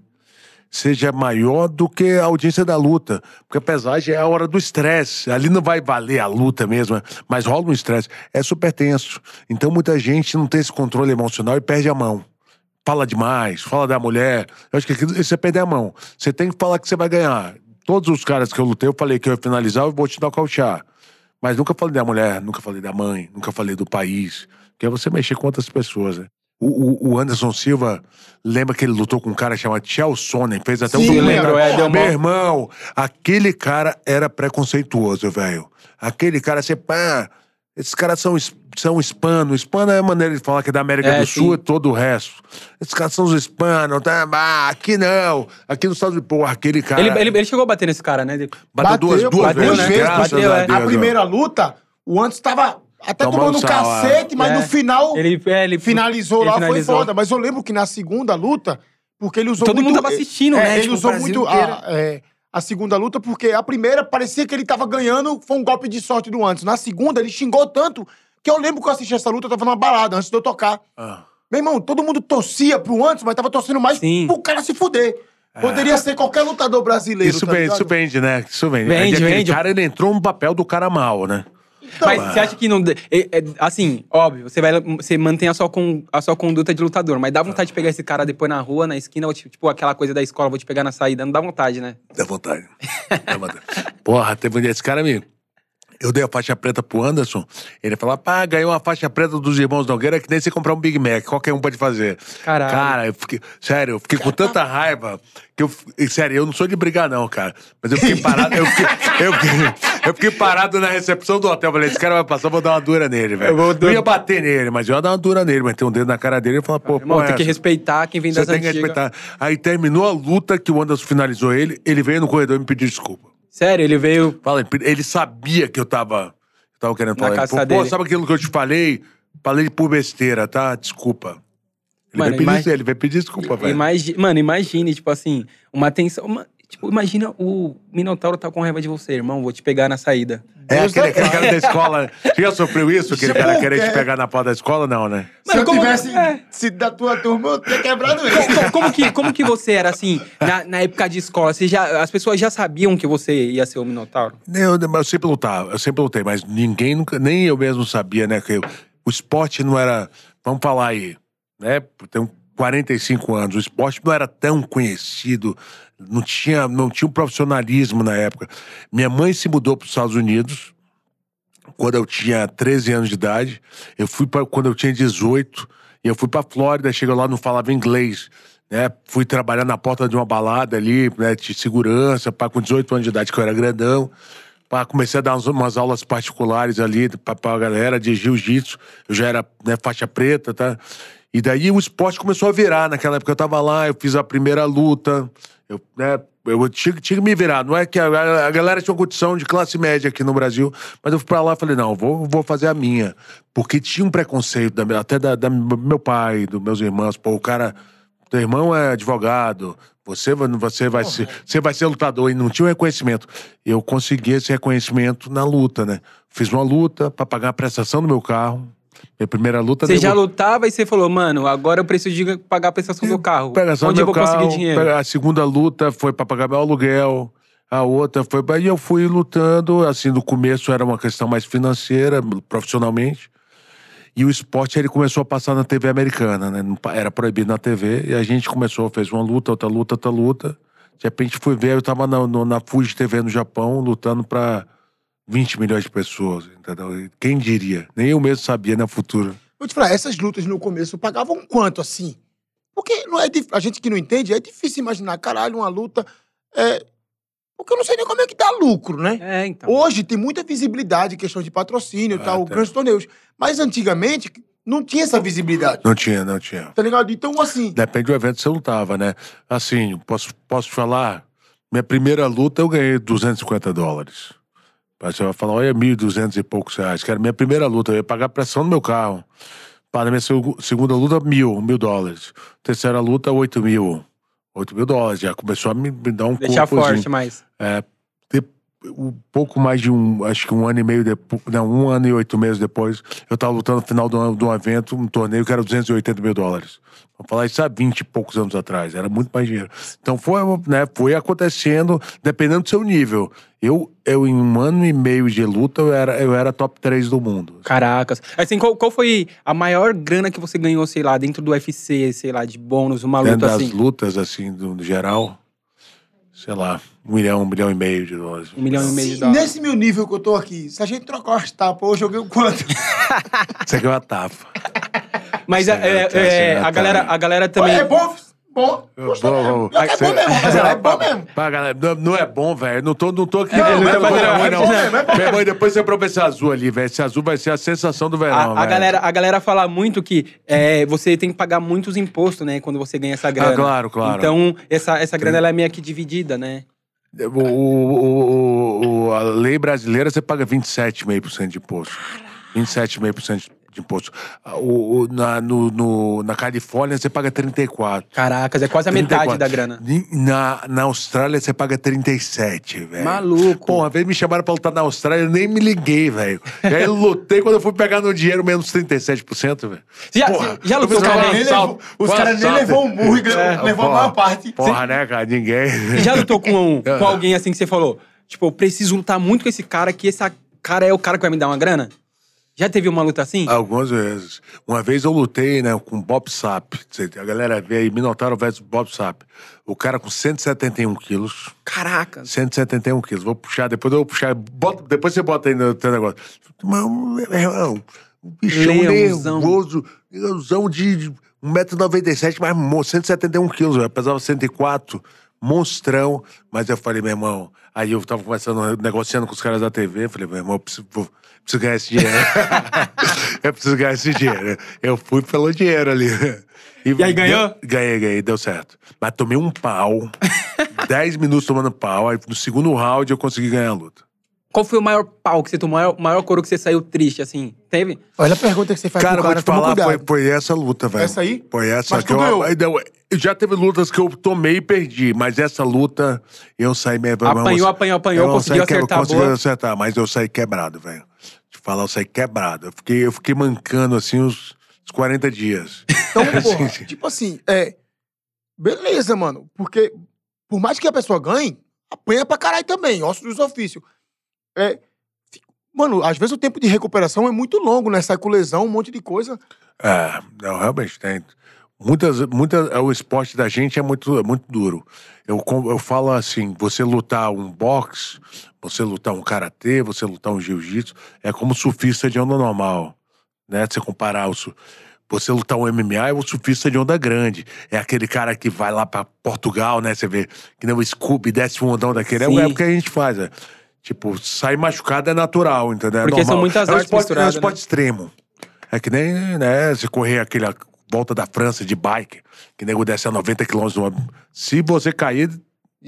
seja maior do que a audiência da luta. Porque a pesagem é a hora do estresse. Ali não vai valer a luta mesmo, mas rola um estresse. É super tenso. Então muita gente não tem esse controle emocional e perde a mão fala demais, fala da mulher. Eu acho que aquilo, você perde a mão. Você tem que falar que você vai ganhar. Todos os caras que eu lutei, eu falei que eu ia finalizar, eu vou te nocautear. Mas nunca falei da mulher, nunca falei da mãe, nunca falei do país. Que é você mexer com outras pessoas, né? O, o- o Anderson Silva, lembra que ele lutou com um cara chamado Chel Sonnen, fez até um Sim, documentário. lembro, é, deu Meu uma- irmão, aquele cara era preconceituoso, velho. Aquele cara, você, pá, esses caras são, são hispano. Hispano é a maneira de falar que é da América É, do Sul e todo o resto. Esses caras são os hispanos, tá? Ah, aqui não. Aqui nos Estados Unidos, porra, aquele cara. Ele, ele, ele chegou a bater nesse cara, né? bateu, duas, Bateu, duas bateu, vezes, né? Bateu, a é. A ó. primeira luta, o antes tava até um sal, é. cacete, mas É. no final Ele, é, ele finalizou ele lá, finalizou. foi foda. Mas eu lembro que na segunda luta, porque ele usou Todo muito... mundo tava assistindo, é, né? Ele Tipo, usou muito a, é, a segunda luta, porque a primeira parecia que ele tava ganhando, foi um golpe de sorte do antes. Na segunda, ele xingou tanto que eu lembro que eu assisti essa luta, eu tava numa balada, antes de eu tocar. Ah. Meu irmão, todo mundo torcia pro antes, mas tava torcendo mais Sim. pro cara se fuder. Poderia ser qualquer lutador brasileiro. Isso tá vende, ligado? isso vende, né? Isso vende. Vende, vende. cara, ele entrou no papel do cara mal, né? Mas você acha que não. é- é- assim, óbvio, você, vai, você mantém a sua, con- a sua conduta de lutador, mas dá vontade de pegar esse cara depois na rua, na esquina, ou tipo, aquela coisa da escola, vou te pegar na saída. Não dá vontade, né? Dá vontade. Dá vontade. Porra, teve um dia esse cara me. Eu dei a faixa preta pro Anderson. Ele falou: pá, ganhou uma faixa preta dos irmãos Nogueira que nem você comprar um Big Mac. Qualquer um pode fazer. Caralho. Cara, eu fiquei. Sério, eu fiquei com tanta raiva que eu. Sério, eu não sou de brigar, não, cara. Mas eu fiquei parado. eu, fiquei, eu, fiquei, eu fiquei parado na recepção do hotel. Falei: esse cara vai passar, vou dar uma dura nele, velho. Eu vou Eu ia bater nele, mas eu ia dar uma dura nele. Mas tem um dedo na cara dele e falar: pô, Irmão, pô, tem que essa? respeitar quem vem Você das tem que antigas. respeitar. Aí terminou a luta que o Anderson finalizou ele, ele veio no corredor e me pediu desculpa. Sério, ele veio. Fala, ele sabia que eu tava, eu tava querendo Na falar. Caça falou, Pô, dele. sabe aquilo que eu te falei? Falei por besteira, tá? Desculpa. Ele, Mano, veio, pedir, imagi- ele veio pedir desculpa, velho. Imagi... Mano, imagine, tipo assim, uma tensão. uma- Tipo, imagina o Minotauro tá com raiva de você, irmão. Vou te pegar na saída. É aquele, aquele cara da escola. Você já sofreu isso? Aquele cara querer te é. pegar na porta da escola? Não, né? Se eu como- tivesse é. sido da tua turma, eu teria quebrado ele. Como, como que, como que você era assim, na, na época de escola? Você já, as pessoas já sabiam que você ia ser o Minotauro? Eu, eu sempre lutava, eu sempre lutei, mas ninguém nunca, nem eu mesmo sabia, né? Que eu- o esporte não era. Vamos falar aí, né? Tenho 45 anos, o esporte não era tão conhecido, não tinha, não tinha um profissionalismo na época. Minha mãe se mudou para os Estados Unidos quando eu tinha 13 anos de idade. Eu fui para quando eu tinha 18, e eu fui para Flórida, chega lá, não falava inglês. Né, fui trabalhar na porta de uma balada ali, né, de segurança, pá, com 18 anos de idade, que eu era grandão. Pá, comecei a dar umas, umas aulas particulares ali pra, pra galera de jiu-jitsu. Eu já era né, faixa preta, tá? E daí o esporte começou a virar. Naquela época eu tava lá, eu fiz a primeira luta. Eu, né, eu tinha, tinha que me virar. Não é que a, a galera tinha uma condição de classe média aqui no Brasil, mas eu fui pra lá e falei, não, vou, vou fazer a minha. Porque tinha um preconceito, da, até da, da meu pai, dos meus irmãos. Pô, o cara, teu irmão é advogado, você, você, vai, ser, você vai ser lutador. E não tinha um reconhecimento. Eu consegui esse reconhecimento na luta, né? Fiz uma luta pra pagar a prestação do meu carro. Minha primeira luta... Você deu- já lutava e você falou, mano, agora eu preciso de pagar a prestação do carro. Onde eu vou carro, conseguir dinheiro? A segunda luta foi pra pagar meu aluguel. A outra foi. E eu fui lutando. Assim, no começo era uma questão mais financeira, profissionalmente. E o esporte ele começou a passar na TV americana, né? Era proibido na TV. E a gente começou, fez uma luta, outra luta, outra luta. De repente fui ver, eu tava na, no- na Fuji TV no Japão, lutando pra 20 milhões de pessoas, entendeu? Quem diria? Nem eu mesmo sabia no futuro. Vou te falar, essas lutas no começo pagavam quanto assim? Porque não é dif- a gente que não entende, é difícil imaginar, caralho, uma luta. É... Porque eu não sei nem como é que dá lucro, né? É, então. Hoje tem muita visibilidade, questão de patrocínio e Ah, tal, tá. grandes torneios. Mas antigamente não tinha essa visibilidade. Não tinha, não tinha. Tá ligado? Então, assim. Depende do evento que você lutava, né? Assim, posso, posso te falar? Minha primeira luta eu ganhei 250 dólares. Você vai falar, olha, 1.200 e poucos reais. Que era a minha primeira luta, eu ia pagar a pressão no meu carro. Para minha segu- segunda luta, mil, mil dólares. Terceira luta, 8 mil. 8 mil dólares. Já começou a me, me dar um Deixar forte, mas. É, um pouco mais de um, acho que um ano e meio depois, não, um ano e oito meses depois, eu tava lutando no final de um, de um evento, um torneio que era 280 mil dólares. Vou falar isso há 20 e poucos anos atrás, era muito mais dinheiro. Então foi, né, foi acontecendo, dependendo do seu nível. Eu, eu, em um ano e meio de luta, eu era, eu era top 3 do mundo. Caracas. Assim, qual, qual foi a maior grana que você ganhou, sei lá, dentro do UFC, sei lá, de bônus, uma Dentro luta das assim? lutas, assim, do, do geral, sei lá, um milhão, um milhão e meio de dólares. Um milhão e meio de dólares. nesse meu nível que eu tô aqui, se a gente trocar as tapas, hoje eu ganho quanto? Isso aqui é uma tapa. Mas é, Certo, é, é, a, galera, a galera também. É bom? Bom. Eu Gostou mesmo. vou- Pior que É bom mesmo, rapaziada, é bom mesmo. Pá, galera, não, não é bom, velho. Não tô, não tô aqui. Não, não, não é bom, não, é não. bom mesmo, é bom. Meu irmão, depois você prova esse azul ali, velho. Esse azul vai ser a sensação do verão, A, a velho. galera, a galera fala muito que é, você tem que pagar muitos impostos, né? Quando você ganha essa grana. Ah, claro, claro. Então, essa, essa grana ela é meio que dividida, né? O, o- o- o- a lei brasileira, você paga 27,5% de imposto. 27,5% de imposto. O, o- na, no, no- na Califórnia, você paga 34%. Caracas, é quase a metade 34. da grana. Na, na Austrália, você paga 37, velho. Maluco. Pô, uma vez me chamaram pra lutar na Austrália, eu nem me liguei, velho. E aí eu lutei, quando eu fui pegar no dinheiro, menos 37%, velho. Já, Porra, já lutou alguém? nem levou- os caras nem levou o murro e É, levou a maior parte. Porra, né, cara? Ninguém. Já lutou com, um- com alguém assim que você falou? Tipo, eu preciso lutar muito com esse cara que essa cara é o cara que vai me dar uma grana? Já teve uma luta assim? Algumas vezes. Uma vez eu lutei, né, com Bob Sapp. A galera vê aí, Minotauro versus Bob Sapp. O cara com 171 quilos. Caraca. 171 quilos. Vou puxar, depois eu vou puxar. Bota, depois você bota aí no teu negócio. Mas, meu irmão, um bichão Leãozão. nervoso, leãozão de 1,97m, mas mo- 171 quilos, velho. Pesava 104, monstrão. Mas eu falei, meu irmão, aí eu tava conversando, negociando com os caras da TV, eu falei, meu irmão, eu preciso, vou- preciso ganhar esse dinheiro. eu preciso ganhar esse dinheiro. Eu fui pelo dinheiro ali. E aí, ganhou? Deu- ganhei, ganhei, deu certo. Mas tomei um pau, 10 minutos tomando pau, aí no segundo round eu consegui ganhar a luta. Qual foi o maior pau que você tomou? O maior, maior coro que você saiu triste, assim? Teve? Olha a pergunta que você faz Cara, pro vou cara, te toma falar, foi, foi essa luta, velho. Essa aí? Foi essa Mas que tu eu, deu- Já teve lutas que eu tomei e perdi, mas essa luta eu saí meio. Apanhou, apanhou, apanhou, eu conseguiu saí acertar a Consegui boa. acertar, mas eu saí quebrado, velho. Falar, eu saí quebrado. Eu fiquei, eu fiquei mancando assim uns, uns 40 dias. Então, porra, Sim, sim. tipo assim, é. Beleza, mano. Porque, por mais que a pessoa ganhe, apanha pra caralho também, ossos dos ofícios. É. Mano, às vezes o tempo de recuperação é muito longo, né? Sai com lesão, um monte de coisa. É, não, realmente tem. Muitas, muitas, o esporte da gente é muito, é muito duro. Eu, eu falo assim, você lutar um boxe, você lutar um karatê, você lutar um jiu-jitsu, é como surfista de onda normal, né? Você comparar o você lutar um MMA é o surfista de onda grande. É aquele cara que vai lá pra Portugal, né? Você vê que nem o Scooby desce um ondão daquele. É, Sim. é o que a gente faz, é. Tipo, sair machucado é natural, entendeu? É Porque são normal. muitas é um esporte, É um esporte né? extremo. É que nem, né, se correr aquela volta da França de bike, que nego desce a 90 km. Se você cair,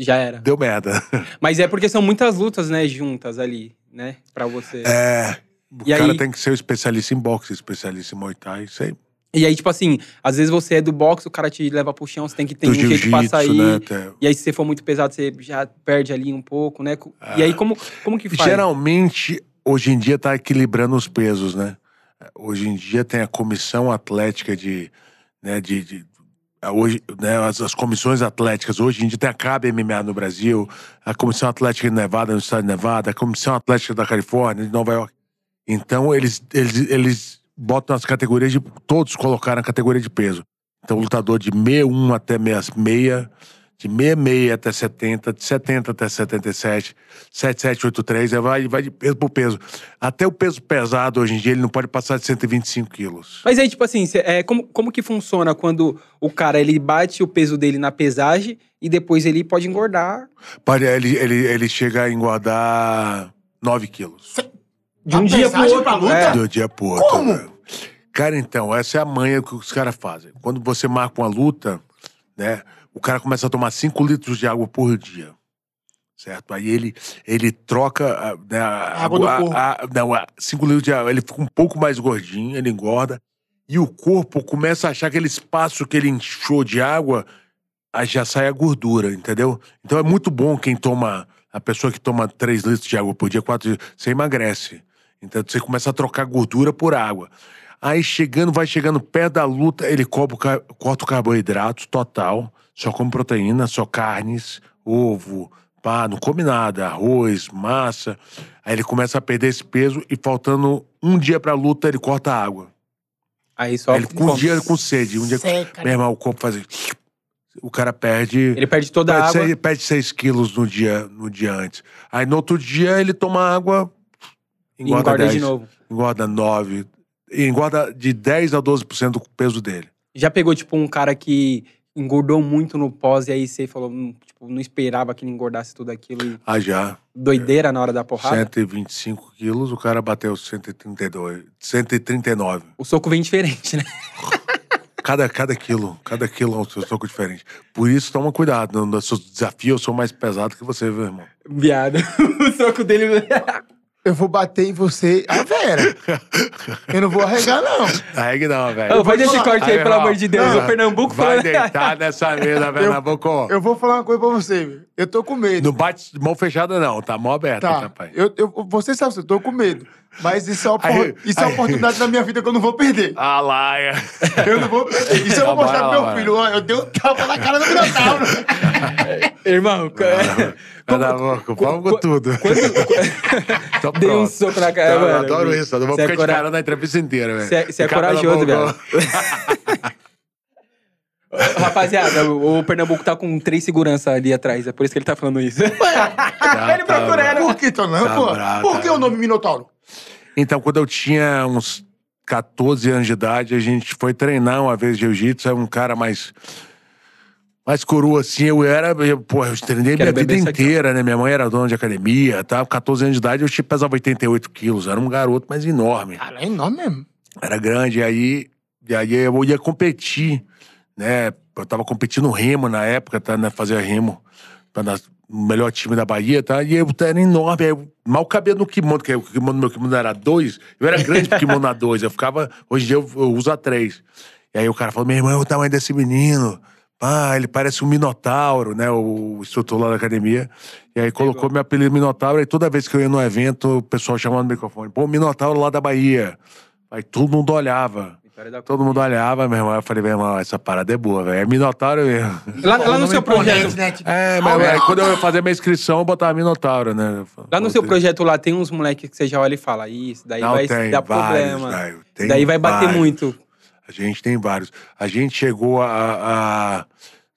Já era. deu merda. Mas é porque são muitas lutas, né, juntas ali, né? Pra você. É. O E cara aí- tem que ser especialista em boxe, especialista em Muay Thai, aí. E aí, tipo assim, às vezes você é do boxe, o cara te leva pro chão, você tem que ter Do um jeito pra jiu-jitsu, sair. né? até- E aí, se você for muito pesado, você já perde ali um pouco, né? E aí, como, como que faz? Geralmente, hoje em dia tá equilibrando os pesos, né? Hoje em dia tem a comissão atlética de. Né, de, de- hoje, né, as, as comissões atléticas. Hoje em dia tem a CAB MMA no Brasil, a Comissão Atlética de Nevada, no estado de Nevada, a Comissão Atlética da Califórnia, de Nova York. Então, eles, eles, eles botam as categorias de. Todos colocaram a categoria de peso. Então, lutador de 61 até 66, de 66 até 70, de 70 até 77, 7783, aí vai, vai de peso por peso. Até o peso pesado, hoje em dia, ele não pode passar de 125 quilos. Mas aí, tipo assim, é, como, como que funciona quando o cara ele bate o peso dele na pesagem e depois ele pode engordar Pode, ele, ele, ele chega a engordar 9 quilos. de um A dia pro outro? pra luta? É. Do dia pro outro. Como? velho. Cara, então, essa é a manha que os caras fazem. Quando você marca uma luta, né, o cara começa a tomar 5 litros de água por dia. Certo? Aí ele, ele troca a- né, a, Água do a- a- não, 5 litros de água. Ele fica um pouco mais gordinho, ele engorda. E o corpo começa a achar aquele espaço que ele inchou de água, aí já sai a gordura, entendeu? Então é muito bom quem toma. A pessoa que toma 3 litros de água por dia, 4 você emagrece. Então você começa a trocar gordura por água. Aí chegando, vai chegando perto da luta, ele corta o carboidrato total, só come proteína, só carnes, ovo, pá, não come nada, arroz, massa. Aí ele começa a perder esse peso e faltando um dia pra luta, ele corta a água. Aí só. Aí ele com um dia com sede, um dia Seca, meu irmão, o corpo faz assim, o cara perde Ele perde toda a perde água. seis- perde 6 quilos no dia, no dia antes. Aí no outro dia ele toma água, E engorda, engorda 10, de novo. engorda 9, e engorda de 10 a 12% do peso dele. Já pegou, tipo, um cara que engordou muito no pós e aí você falou, hum, tipo, não esperava que ele engordasse tudo aquilo e Ah, já. doideira na hora da porrada? 125 quilos, o cara bateu 132, 139. O soco vem diferente, né? Cada, cada quilo, cada quilo é um seu soco diferente. Por isso, toma cuidado. Nos seus desafios, eu sou mais pesado que você, meu irmão. Viado. o soco dele. Eu vou bater em você, a Vera. Eu não vou arregar, não. Que não, velho. Ô, faz esse corte aí, Aí, pelo amor de Deus. não. O Pernambuco Vai falando. deitar nessa mesa, Pernambuco. Eu vou falar uma coisa pra você, velho. Eu tô com medo. Não bate de mão fechada, não. Tá mão aberta, Tá, rapaz. eu, eu, você sabe, eu tô com medo. Mas isso é, uma, Aí- isso é uma oportunidade na minha vida que eu não vou perder. Ah lá, é. Eu não vou perder. Isso eu vou mostrar pro lá, meu filho. Ó, eu dei um tapa na cara do Minotauro. Irmão, Cada louco, vamos com tudo. Tô dei um soco na cara. Eu adoro isso. Eu não vou é ficar cora- de cara na entrevista inteira, velho. Você é, é corajoso, velho. Rapaziada, o, Pernambuco tá com três seguranças ali atrás. É por isso que ele tá falando isso. ele tá procurando. Por que, Tonão? Tá pô? bravo, Por tá que o nome Minotauro? Então, quando eu tinha uns 14 anos de idade, a gente foi treinar uma vez jiu-jitsu. Era um cara mais. Mais coroa, assim, eu era. Eu, pô, eu treinei minha vida beber isso aqui, ó. inteira, né? Minha mãe era dona de academia, tá? 14 anos de idade, eu tinha- pesava 88 quilos. Era um garoto, mas enorme. Cara, é enorme mesmo. Era grande, e aí, e aí eu ia competir, né? Eu tava competindo no remo na época, tá? Né? Fazia remo tá, na- no melhor time da Bahia, tá? E eu era enorme, eu mal cabia no kimono, porque o kimono, meu kimono era dois, eu era grande pro kimono a dois, eu ficava, hoje em dia eu, eu uso a três. E aí o cara falou, meu irmão, o tamanho desse menino, pá, ele parece um minotauro, né? O instrutor lá da academia. E aí colocou meu apelido Minotauro, e toda vez que eu ia no evento, o pessoal chamava no microfone, pô, Minotauro lá da Bahia. Aí todo mundo olhava. Todo mundo olhava, meu irmão. Eu falei, meu irmão, essa parada é boa, velho. É Minotauro mesmo. Lá, lá no seu projeto. né? Tipo, É, mas quando eu ia fazer minha inscrição, eu botava Minotauro, né? Lá no seu projeto lá tem uns moleques que você já olha e fala, isso, daí Não, vai tem dar vários, problema. Tem daí vai bater vários. muito. A gente tem vários. A gente chegou a. a-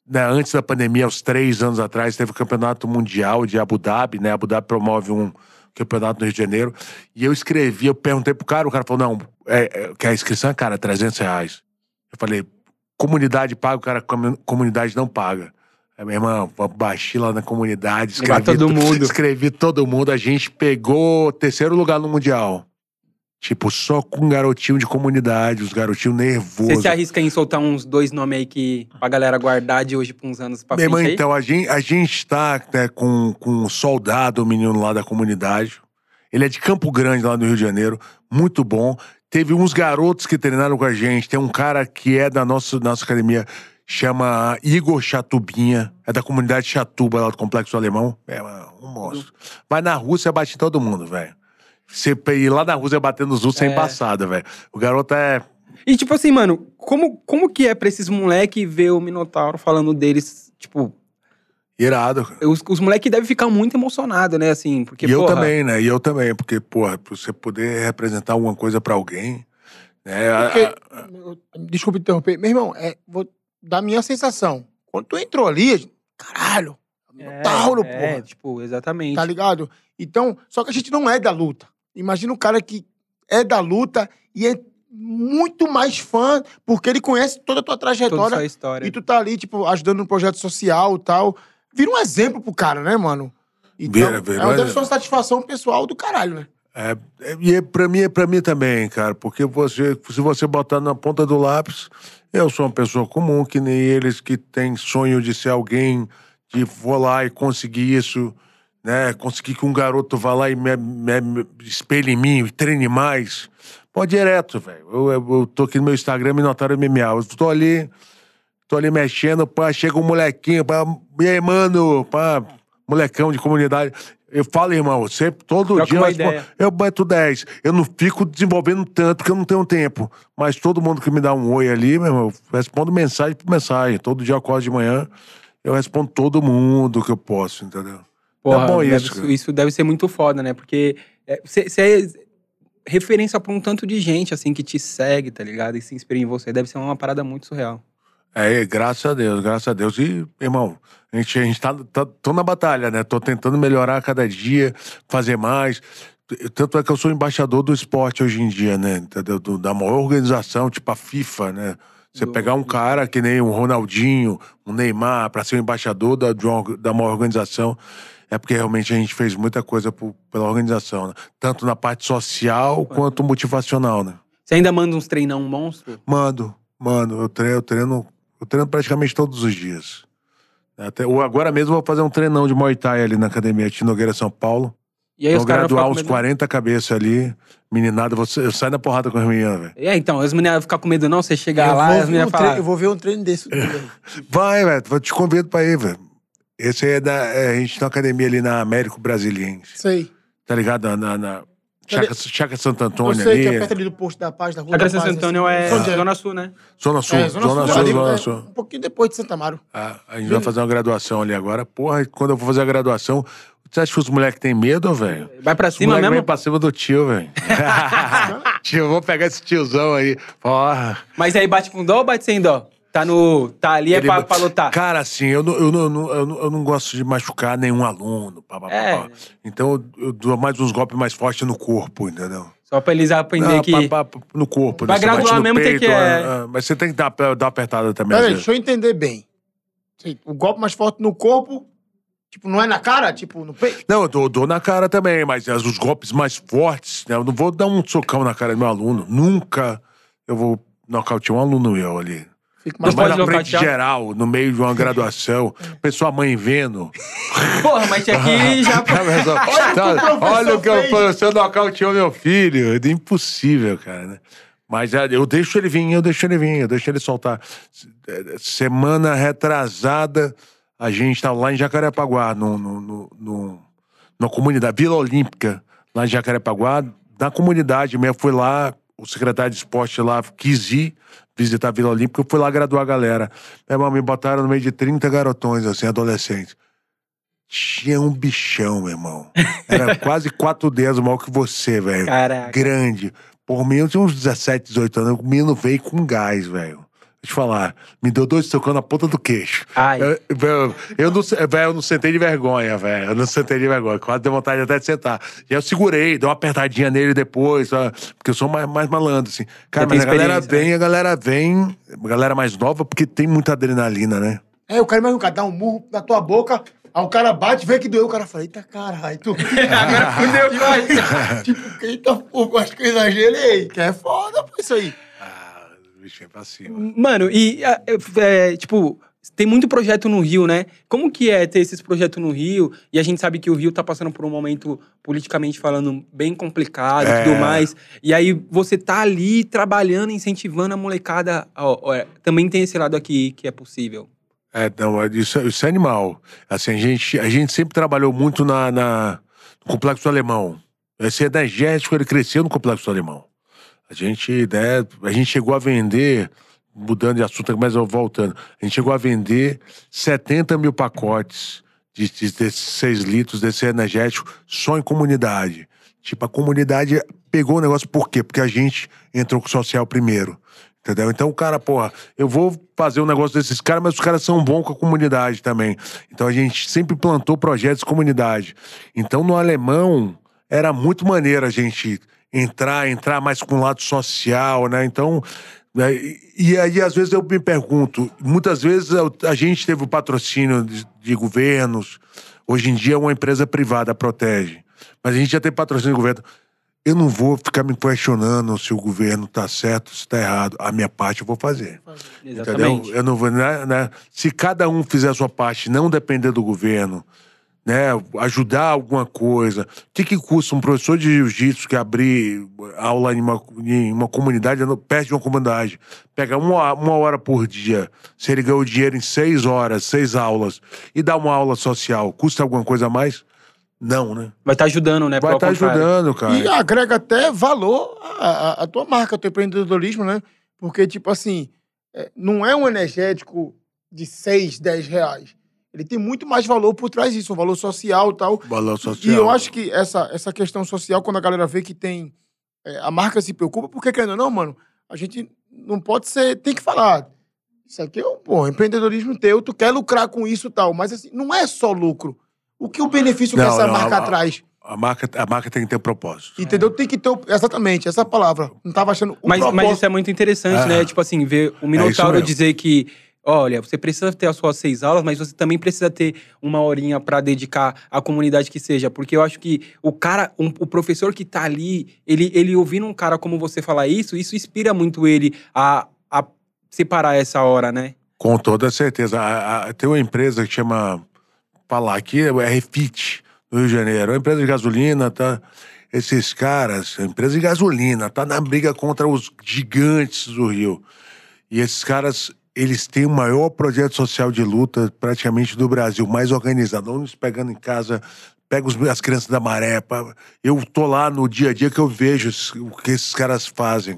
né, antes da pandemia, uns três anos atrás, teve o Campeonato Mundial de Abu Dhabi, né? Abu Dhabi promove um campeonato no Rio de Janeiro. E eu escrevi, eu perguntei pro cara, o cara falou: não, é, é, que a inscrição, cara, é 300 reais. Eu falei, comunidade paga, o cara, comu- comunidade não paga. Aí, meu irmão, baixar lá na comunidade, escrevi todo to- mundo. Escrevi todo mundo, a gente pegou terceiro lugar no Mundial. Tipo, só com garotinho de comunidade, os garotinhos Você nervosos. se arrisca em soltar uns dois nomes aí que pra galera guardar de hoje pra uns anos pra Meu frente irmão, aí? então, a gente, a gente tá né, com, com um soldado, o menino lá da comunidade. Ele é de Campo Grande, lá no Rio de Janeiro. Muito bom. Teve uns garotos que treinaram com a gente. Tem um cara que é da nossa, nossa academia, chama Igor Chatubinha. É da comunidade Chatuba, lá do Complexo Alemão. É um monstro. Vai na Rússia, bate em todo mundo, velho. Você ir lá na Rússia batendo os russos é É. embaçado, velho. O garoto é E tipo assim, mano, como, como que é pra esses moleque ver o Minotauro falando deles, tipo... irado. cara. Os, os moleque devem ficar muito emocionados, né, assim, porque, e eu porra, também, né? E eu também, porque, porra, pra você poder representar alguma coisa pra alguém, né? a- Porque, a- eu- desculpa interromper. Meu irmão, é, vou dar a minha sensação. Quando tu entrou ali, a caralho, É, Minotauro, é, porra. tipo, exatamente. Tá ligado? Então, só que a gente não é da luta. Imagina um cara que é da luta e é muito mais fã, porque ele conhece toda a tua Toda trajetória. essa história. E tu tá ali, tipo, ajudando no projeto social e tal. Vira um exemplo pro cara, né, mano? Então, Vira, vira é uma, um deve ser exemplo. uma satisfação pessoal do caralho, né? É, é, e é, pra, mim, é pra mim também, cara, porque você, se você botar na ponta do lápis, eu sou uma pessoa comum, que nem eles, que tem sonho de ser alguém, de vou lá e conseguir isso, né? Conseguir que um garoto vá lá e me, me, me espelhe em mim, e treine mais. Pô, direto, velho. Eu, eu, eu tô aqui no meu Instagram, Minotauro MMA. Eu tô ali, tô ali mexendo, pá, chega um molequinho, pá, e aí, mano, pá, molecão de comunidade. Eu falo, irmão, sempre, todo Troca dia eu respondo, ideia. eu bato 10. Eu não fico desenvolvendo tanto, porque eu não tenho tempo. Mas todo mundo que me dá um oi ali, meu irmão, eu respondo mensagem por mensagem. Todo dia eu acordo de manhã, eu respondo todo mundo que eu posso, entendeu? Porra, é bom deve- isso, cara. isso deve ser muito foda, né? Porque você é referência pra um tanto de gente, assim, que te segue, tá ligado? E se inspira em você. Deve ser uma parada muito surreal. É, graças a Deus, graças a Deus. E, irmão, a gente, a gente tá, tá tô na batalha, né? Tô tentando melhorar a cada dia, fazer mais. Tanto é que eu sou embaixador do esporte hoje em dia, né? Entendeu? Da maior organização, tipo a FIFA, né? Você Do- pegar um cara que nem o Ronaldinho, o Neymar, para ser o embaixador da, de uma- da maior organização, é porque realmente a gente fez muita coisa por- pela organização, né? Tanto na parte social quanto motivacional, né? Você ainda manda uns treinão monstro? Mando, mando. Eu treino, eu treino, eu treino praticamente todos os dias. Até, ou agora mesmo eu vou fazer um treinão de Muay Thai ali na academia de Nogueira, São Paulo. E aí Vou os caras graduar uns com medo. 40 cabeças ali. Meninada, você, eu saio na porrada com as meninas, velho. É, então, as meninas vão ficar com medo não, você chegar eu, lá e as meninas um treino- falam... eu vou ver um treino desse. Vai, velho, eu te convido pra ir, velho. Esse aí é da. é, a gente tem uma academia ali na Américo Brasiliense. Sei. Tá ligado? Na. na, na Chaca, Chaca Santo Eu Antônio sei ali. que é perto ali do posto da paz, da rua A da. Santo Antônio assim. é Onde Zona Sul, né? Zona Sul, É, Zona Sul, Zona Sul, é, Sul. Um pouquinho depois de Santa Amaro. Ah, a gente vai fazer uma graduação ali agora. Porra, quando eu for fazer a graduação, você acha que os moleques têm medo, velho? Vai pra cima mesmo? pra cima do tio, velho. tio, eu vou pegar esse tiozão aí. Porra. Mas aí bate com dó ou bate sem dó? Tá no. Tá ali é Ele- pra, pra lutar. Cara, assim, eu não, eu, não, eu, não, eu, não, eu não gosto de machucar nenhum aluno. Pá, pá, É. pá. Então eu, eu dou mais uns golpes mais fortes no corpo, entendeu? Só pra eles aprenderem Não, que. pá, pá, no corpo. Pra né? Graduar mesmo tem peito, que- é- ah, ah, Mas você tem que dar, dar uma apertada também. Peraí, deixa eu entender bem. O golpe mais forte no corpo, tipo, não é na cara? Tipo, no peito? Não, eu dou, dou na cara também, mas as- os golpes mais fortes, né? Eu não vou dar um socão na cara do meu aluno. Nunca eu vou nocautear um aluno meu ali. Fico mais Mas pode na frente nocautear? geral, no meio de uma graduação, pessoa mãe vendo. Porra, mas aqui já. Olha olha o que o que o professor nocauteou meu filho. É impossível, cara, né? Mas é, eu deixo ele vir, eu deixo ele vir, eu deixo ele soltar. É, Semana retrasada, a gente tava lá em Jacarepaguá, no, no, no, no- numa comunidade, Vila Olímpica, lá em Jacarepaguá. Na comunidade mesmo, fui lá, o secretário de esporte lá quis ir visitar a Vila Olímpica, eu fui lá graduar a galera. Meu irmão, me botaram no meio de 30 garotões, assim, adolescentes. Tinha um bichão, meu irmão. Era quase quatro dedos maior que você, velho. Grande. Por mim, eu tinha uns 17, 18 anos. O menino veio com gás, velho. Deixa eu falar. Me deu dois socão na ponta do queixo. Ai. Eu, velho, eu, não, eu não sentei de vergonha, velho. Eu não sentei de vergonha. Quase deu vontade até de sentar. E aí eu segurei, dei uma apertadinha nele depois, porque eu sou mais, mais malandro, assim. Cara, mas a galera experiência, né? vem, a galera vem, a galera mais nova, porque tem muita adrenalina, né? É, o cara, mas o cara dá um murro na tua boca, aí o cara bate, vê que doeu, o cara fala, eita caralho, tu. Fudeu, Tipo, eita, pô, acho que eu exagerei, que é foda, pô, isso aí. É. Mano, e é, é, tipo, tem muito projeto no Rio, né? Como que é ter esses projetos no Rio? E a gente sabe que o Rio tá passando por um momento, politicamente falando, bem complicado e É. tudo mais. E aí você tá ali trabalhando, incentivando a molecada. Ó, ó, é, também tem esse lado aqui que é possível. É, não, é- isso, é- isso é animal. Assim, a gente, a gente sempre trabalhou muito na, na- no complexo alemão. Esse energético, ele cresceu no complexo alemão. A gente, né, a gente chegou a vender, mudando de assunto, mas voltando, a gente chegou a vender 70 mil pacotes de, de, desses 6 litros desse energético só em comunidade. Tipo, a comunidade pegou o negócio por quê? Porque a gente entrou com o social primeiro. Entendeu? Então, o cara, porra, eu vou fazer um negócio desses caras, mas os caras são bons com a comunidade também. Então a gente sempre plantou projetos de comunidade. Então, no alemão, era muito maneiro a gente entrar, entrar mais com o lado social, né? Então. né, E, aí, às vezes, eu me pergunto, muitas vezes a gente teve o patrocínio de, de governos, hoje em dia uma empresa privada protege. Mas a gente já tem patrocínio do governo. Eu não vou ficar me questionando se o governo tá certo, se tá errado. A minha parte eu vou fazer. Exatamente. Entendeu? Eu não vou, né, né? Se cada um fizer a sua parte, não depender do governo, né? Ajudar alguma coisa. O que, que custa um professor de jiu-jitsu que abrir aula em uma, em uma comunidade, perto de uma comunidade, pegar uma, uma hora por dia, se ele ganhou dinheiro em seis horas, seis aulas, e dar uma aula social, custa alguma coisa a mais? Não, né? Vai estar ajudando, né? Vai estar contrário. ajudando, cara. E agrega até valor à, à- à tua marca, ao teu empreendedorismo, né? Porque, tipo assim, é, não é um energético de 6, 10 reais. Ele tem muito mais valor por trás disso, um valor social e tal. Valor social. E eu acho que essa, essa questão social, quando a galera vê que tem. é, a marca se preocupa, porque, querendo ou não, mano, a gente não pode ser. Tem que falar. Isso aqui é um pô, empreendedorismo teu, tu quer lucrar com isso e tal. Mas assim, não é só lucro. O que o benefício que Não, essa não, marca a- traz? A marca, a marca tem que ter propósito. Entendeu? Tem que ter. o- Exatamente, essa palavra. Não tava achando. O Mas, mas propósito. isso é muito interessante, Ah. né? Tipo assim, ver o É Minotauro isso mesmo. dizer que, olha, você precisa ter as suas seis aulas, mas você também precisa ter uma horinha pra dedicar à comunidade que seja. Porque eu acho que o cara, um- o professor que tá ali, ele, ele ouvindo um cara como você falar isso, isso inspira muito ele a, a separar essa hora, né? Com toda certeza. A- a- tem uma empresa que chama. Falar aqui, é Refit, no Rio de Janeiro. É uma empresa de gasolina, tá? Esses caras, a empresa de gasolina, tá na briga contra os gigantes do Rio. E esses caras, eles têm o maior projeto social de luta praticamente do Brasil, mais organizado. Vamos pegando em casa, pega os- as crianças da maré. pá. Eu tô lá no dia a dia que eu vejo o que esses caras fazem.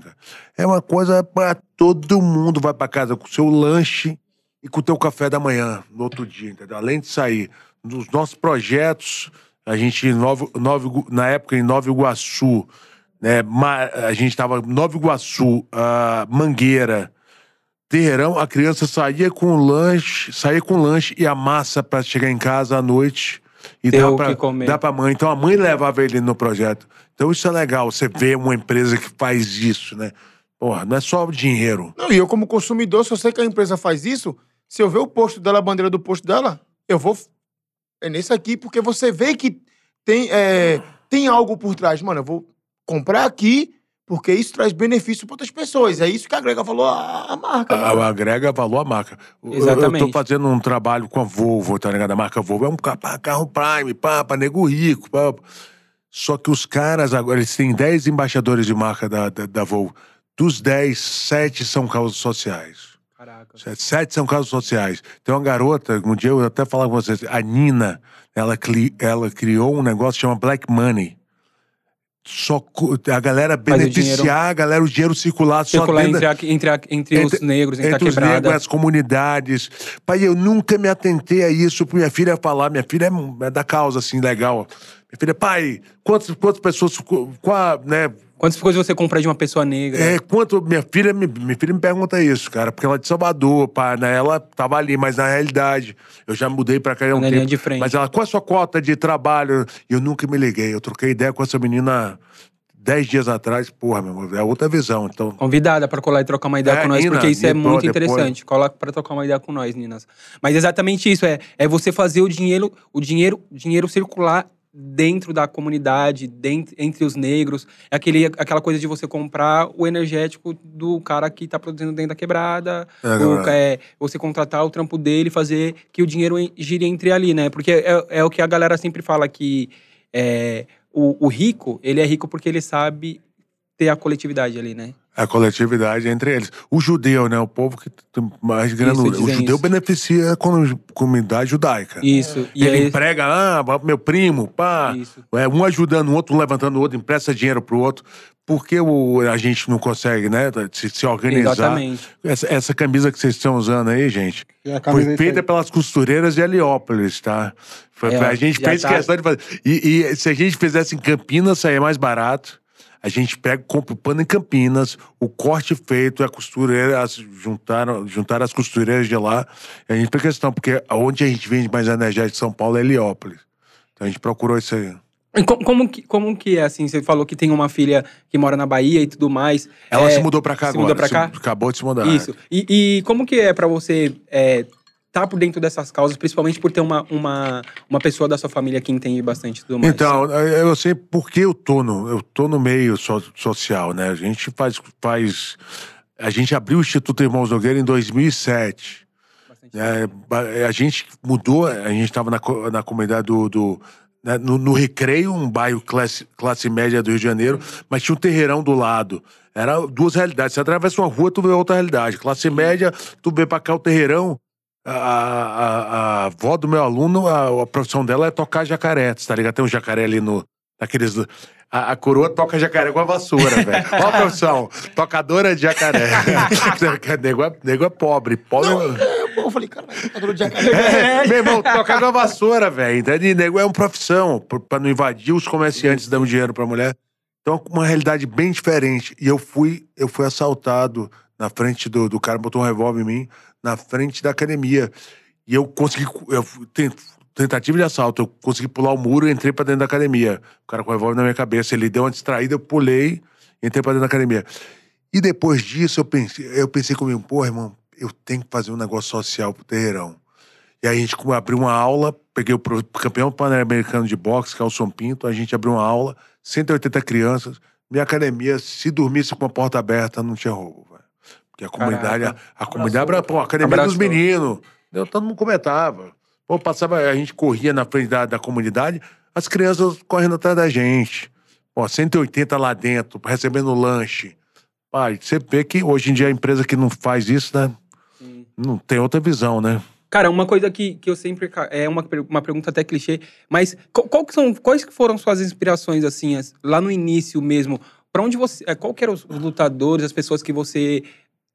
É uma coisa para todo mundo vai para casa com o seu lanche e com o teu café da manhã no outro dia, entendeu? Além de sair nos nossos projetos, a gente em Nova Igu- na época em Nova Iguaçu, né, a gente estava Nova Iguaçu, ah, Mangueira, Terreirão, a criança saía com lanche, saía com lanche e a massa para chegar em casa à noite e Ter dar o pra, que comer. dar pra mãe. Então a mãe levava ele no projeto. Então isso é legal, você vê uma empresa que faz isso, né? Porra, não é só o dinheiro. Não, e eu, como consumidor, se eu sei que a empresa faz isso, se eu ver o posto dela, a bandeira do posto dela, eu vou. É nesse aqui, porque você vê que tem, é, tem algo por trás. Mano, eu vou comprar aqui, porque isso traz benefício para outras pessoas. É isso que agrega valor à, à marca. A- Agrega valor à marca. Eu- Exatamente. Eu tô fazendo um trabalho com a Volvo, tá ligado? A marca Volvo é um carro Prime, pá, pra nego rico, pá. Só que os caras agora, eles têm 10 embaixadores de marca da, da, da Volvo. Dos 10, 7 são causas sociais. Caraca. Sete- Sete são casos sociais. Tem uma garota, um dia eu até falava com vocês, a Nina, ela, cli- ela criou um negócio que chama Black Money. Só a galera beneficiar, dinheiro- a galera, o dinheiro circular só Circular dentro entre, a- entre, a- entre, os negros, entre, entre a os quebrada. negros, as comunidades. Pai, eu nunca me atentei a isso pra minha filha falar. Minha filha é, é da causa, assim, legal. Minha filha, pai, quantas, quantas pessoas, qual, né, Quantas coisas você compra de uma pessoa negra? é, quanto minha filha, me, minha filha me pergunta isso, cara, porque ela é de Salvador, pá, né? Ela tava ali, mas na realidade, eu já mudei pra cá há um Na tempo. de frente. Mas ela, qual é a sua cota de trabalho? E eu nunca me liguei. Eu troquei ideia com essa menina dez dias atrás, porra, meu irmão, é outra visão. Então, Convidada pra colar e trocar uma ideia É, com nós, Nina, porque isso é depois- muito depois- interessante. Cola pra trocar uma ideia com nós, Ninas. Mas exatamente isso, é, é você fazer o dinheiro, o dinheiro, dinheiro circular dentro da comunidade, dentro, entre os negros. É aquele, aquela coisa de você comprar o energético do cara que tá produzindo dentro da quebrada. É, o, galera. é, você contratar o trampo dele, fazer que o dinheiro gire entre ali, né? Porque é, é o que a galera sempre fala que é, o, o rico, ele é rico porque ele sabe ter a coletividade ali, né? A coletividade entre eles. O judeu, né? O povo que tem mais grana. Isso, O judeu isso. beneficia a comu- comunidade judaica. Isso. E Ele aí, emprega, ah, meu primo, pá. Isso. É, um ajudando o outro, um levantando o outro, empresta dinheiro pro outro. Porque o, a gente não consegue, né? Se, se organizar. Exatamente. Essa, essa camisa que vocês estão usando aí, gente, É a foi feita aí. pelas costureiras de Heliópolis, tá? Foi, É, a gente fez tá- questão de fazer. E, e se a gente fizesse em Campinas, saía mais barato. A gente pega, compra o pano em Campinas, o corte feito, a costureira, as, juntaram, juntaram as costureiras de lá. E a gente fez questão, porque onde a gente vende mais energético de São Paulo é Heliópolis. Então a gente procurou isso aí. Co- como, que, como que é assim? Você falou que tem uma filha que mora na Bahia e tudo mais. Ela É, se mudou pra cá se agora. mudou pra cá? acabou de se mudar. Isso. E, e como que é pra você é, tá por dentro dessas causas, principalmente por ter uma, uma, uma pessoa da sua família que entende bastante tudo mais? Então, eu sei porque eu tô no, eu tô no meio so- social, né? A gente faz, faz. A gente abriu o Instituto Irmãos Nogueira em 2007. Bastante. né? A gente mudou, a gente estava na, na comunidade do. do- né, no, no Recreio, um bairro classe, classe média do Rio de Janeiro, mas tinha um terreirão do lado. Era duas realidades. Você atravessa uma rua, tu vê outra realidade. Classe média, tu vê pra cá o terreirão. A, a, a avó do meu aluno, a, a profissão dela é tocar jacaré, tá ligado? Tem um jacaré ali no. Naqueles. A, a coroa toca jacaré com a vassoura, velho. Olha a profissão. Tocadora de jacaré. nego, é, nego é pobre. Pobre. É, eu falei, cara, jogador de jacaré. É, meu irmão, tocar com a vassoura, velho. Entende? Nego é uma profissão. Pra não invadir os comerciantes dando dinheiro pra mulher. Então, uma realidade bem diferente. E eu fui, eu fui assaltado na frente do, do cara, botou um revólver em mim, na frente da academia. E eu consegui. Eu, tentativa de assalto, eu consegui pular o muro e entrei pra dentro da academia. O cara com o revólver na minha cabeça. Ele deu uma distraída, eu pulei e entrei pra dentro da academia. E depois disso, eu pensei, eu pensei comigo, pô, irmão, eu tenho que fazer um negócio social pro terreirão. E aí a gente abriu uma aula, peguei o campeão pan-americano de boxe, Calson Pinto, a gente abriu uma aula, 180 crianças. Minha academia, se dormisse com a porta aberta, não tinha roubo. Porque a comunidade, a, Caraca. a comunidade, abra- pô, a academia dos Abraçou. meninos. Eu, todo mundo comentava. Pô, passava, a gente corria na frente da, da comunidade, as crianças correndo atrás da gente. Pô, 180 lá dentro, recebendo lanche. Pai, você vê que hoje em dia a empresa que não faz isso, né? Sim. Não tem outra visão, né? Cara, uma coisa que, que eu sempre. É uma, uma pergunta até clichê, mas qual, qual que são, quais que foram suas inspirações, assim, as- lá no início mesmo? Pra onde você. é, Qual que eram os lutadores, as pessoas que você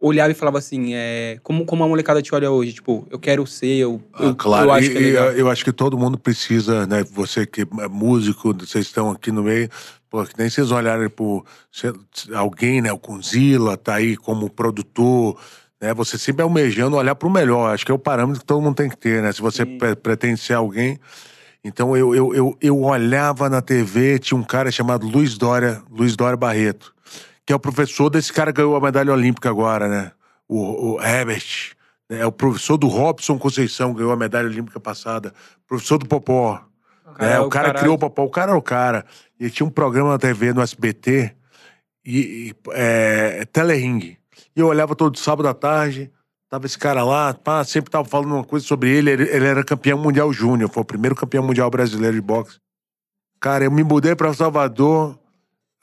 olhava e falava assim, é, como, como a molecada te olha hoje? Tipo, eu quero ser, eu, eu, Ah, claro, eu acho e- que é legal. eu acho que todo mundo precisa, né? Você que é músico, vocês estão aqui no meio, pô, que nem vocês olharem por alguém, né? O Kunzila tá aí como produtor, né? Você sempre almejando olhar para o melhor. Acho que é o parâmetro que todo mundo tem que ter, né? Se você pre- pretende ser alguém. Então eu, eu, eu, eu olhava na TV, tinha um cara chamado Luiz Dória, Luiz Dória Barreto, que é o professor desse cara que ganhou a medalha olímpica agora, né? O, o Herbert. É o professor do Robson Conceição, ganhou a medalha olímpica passada. Professor do Popó. Cara, é, o cara criou o Popó. O cara era o cara. E ele tinha um programa na TV, no SBT, e, e, é, Telering. E eu olhava todo sábado à tarde, tava esse cara lá, pá, sempre tava falando uma coisa sobre ele. Ele, ele era campeão mundial júnior, foi o primeiro campeão mundial brasileiro de boxe. Cara, eu me mudei pra Salvador,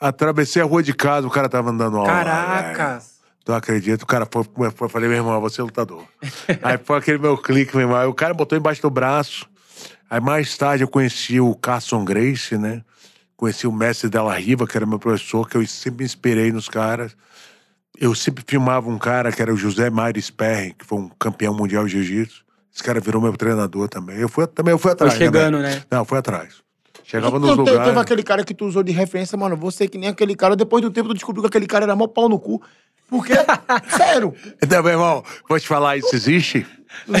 atravessei a rua de casa, o cara tava andando aula. Caracas! Tu acredita? O cara foi, foi, foi falei, meu irmão, você é lutador. Aí foi aquele meu clique, meu irmão. Aí o cara botou embaixo do braço. Aí mais tarde eu conheci o Carson Grace, né? Conheci o mestre Della Riva, que era meu professor, que eu sempre me inspirei nos caras. Eu sempre filmava um cara que era o José Mário Sperry, que foi um campeão mundial de jiu-jitsu. Esse cara virou meu treinador também. Eu fui, também eu fui Foi atrás. chegando, também. né? Não, fui atrás. Chegava Não, nos te- Teve lugares. aquele cara que tu usou de referência, mano. Você que nem aquele cara. Depois do tempo, tu descobriu que aquele cara era mó pau no cu. Porque, sério. Então, meu irmão, vou te falar, isso existe?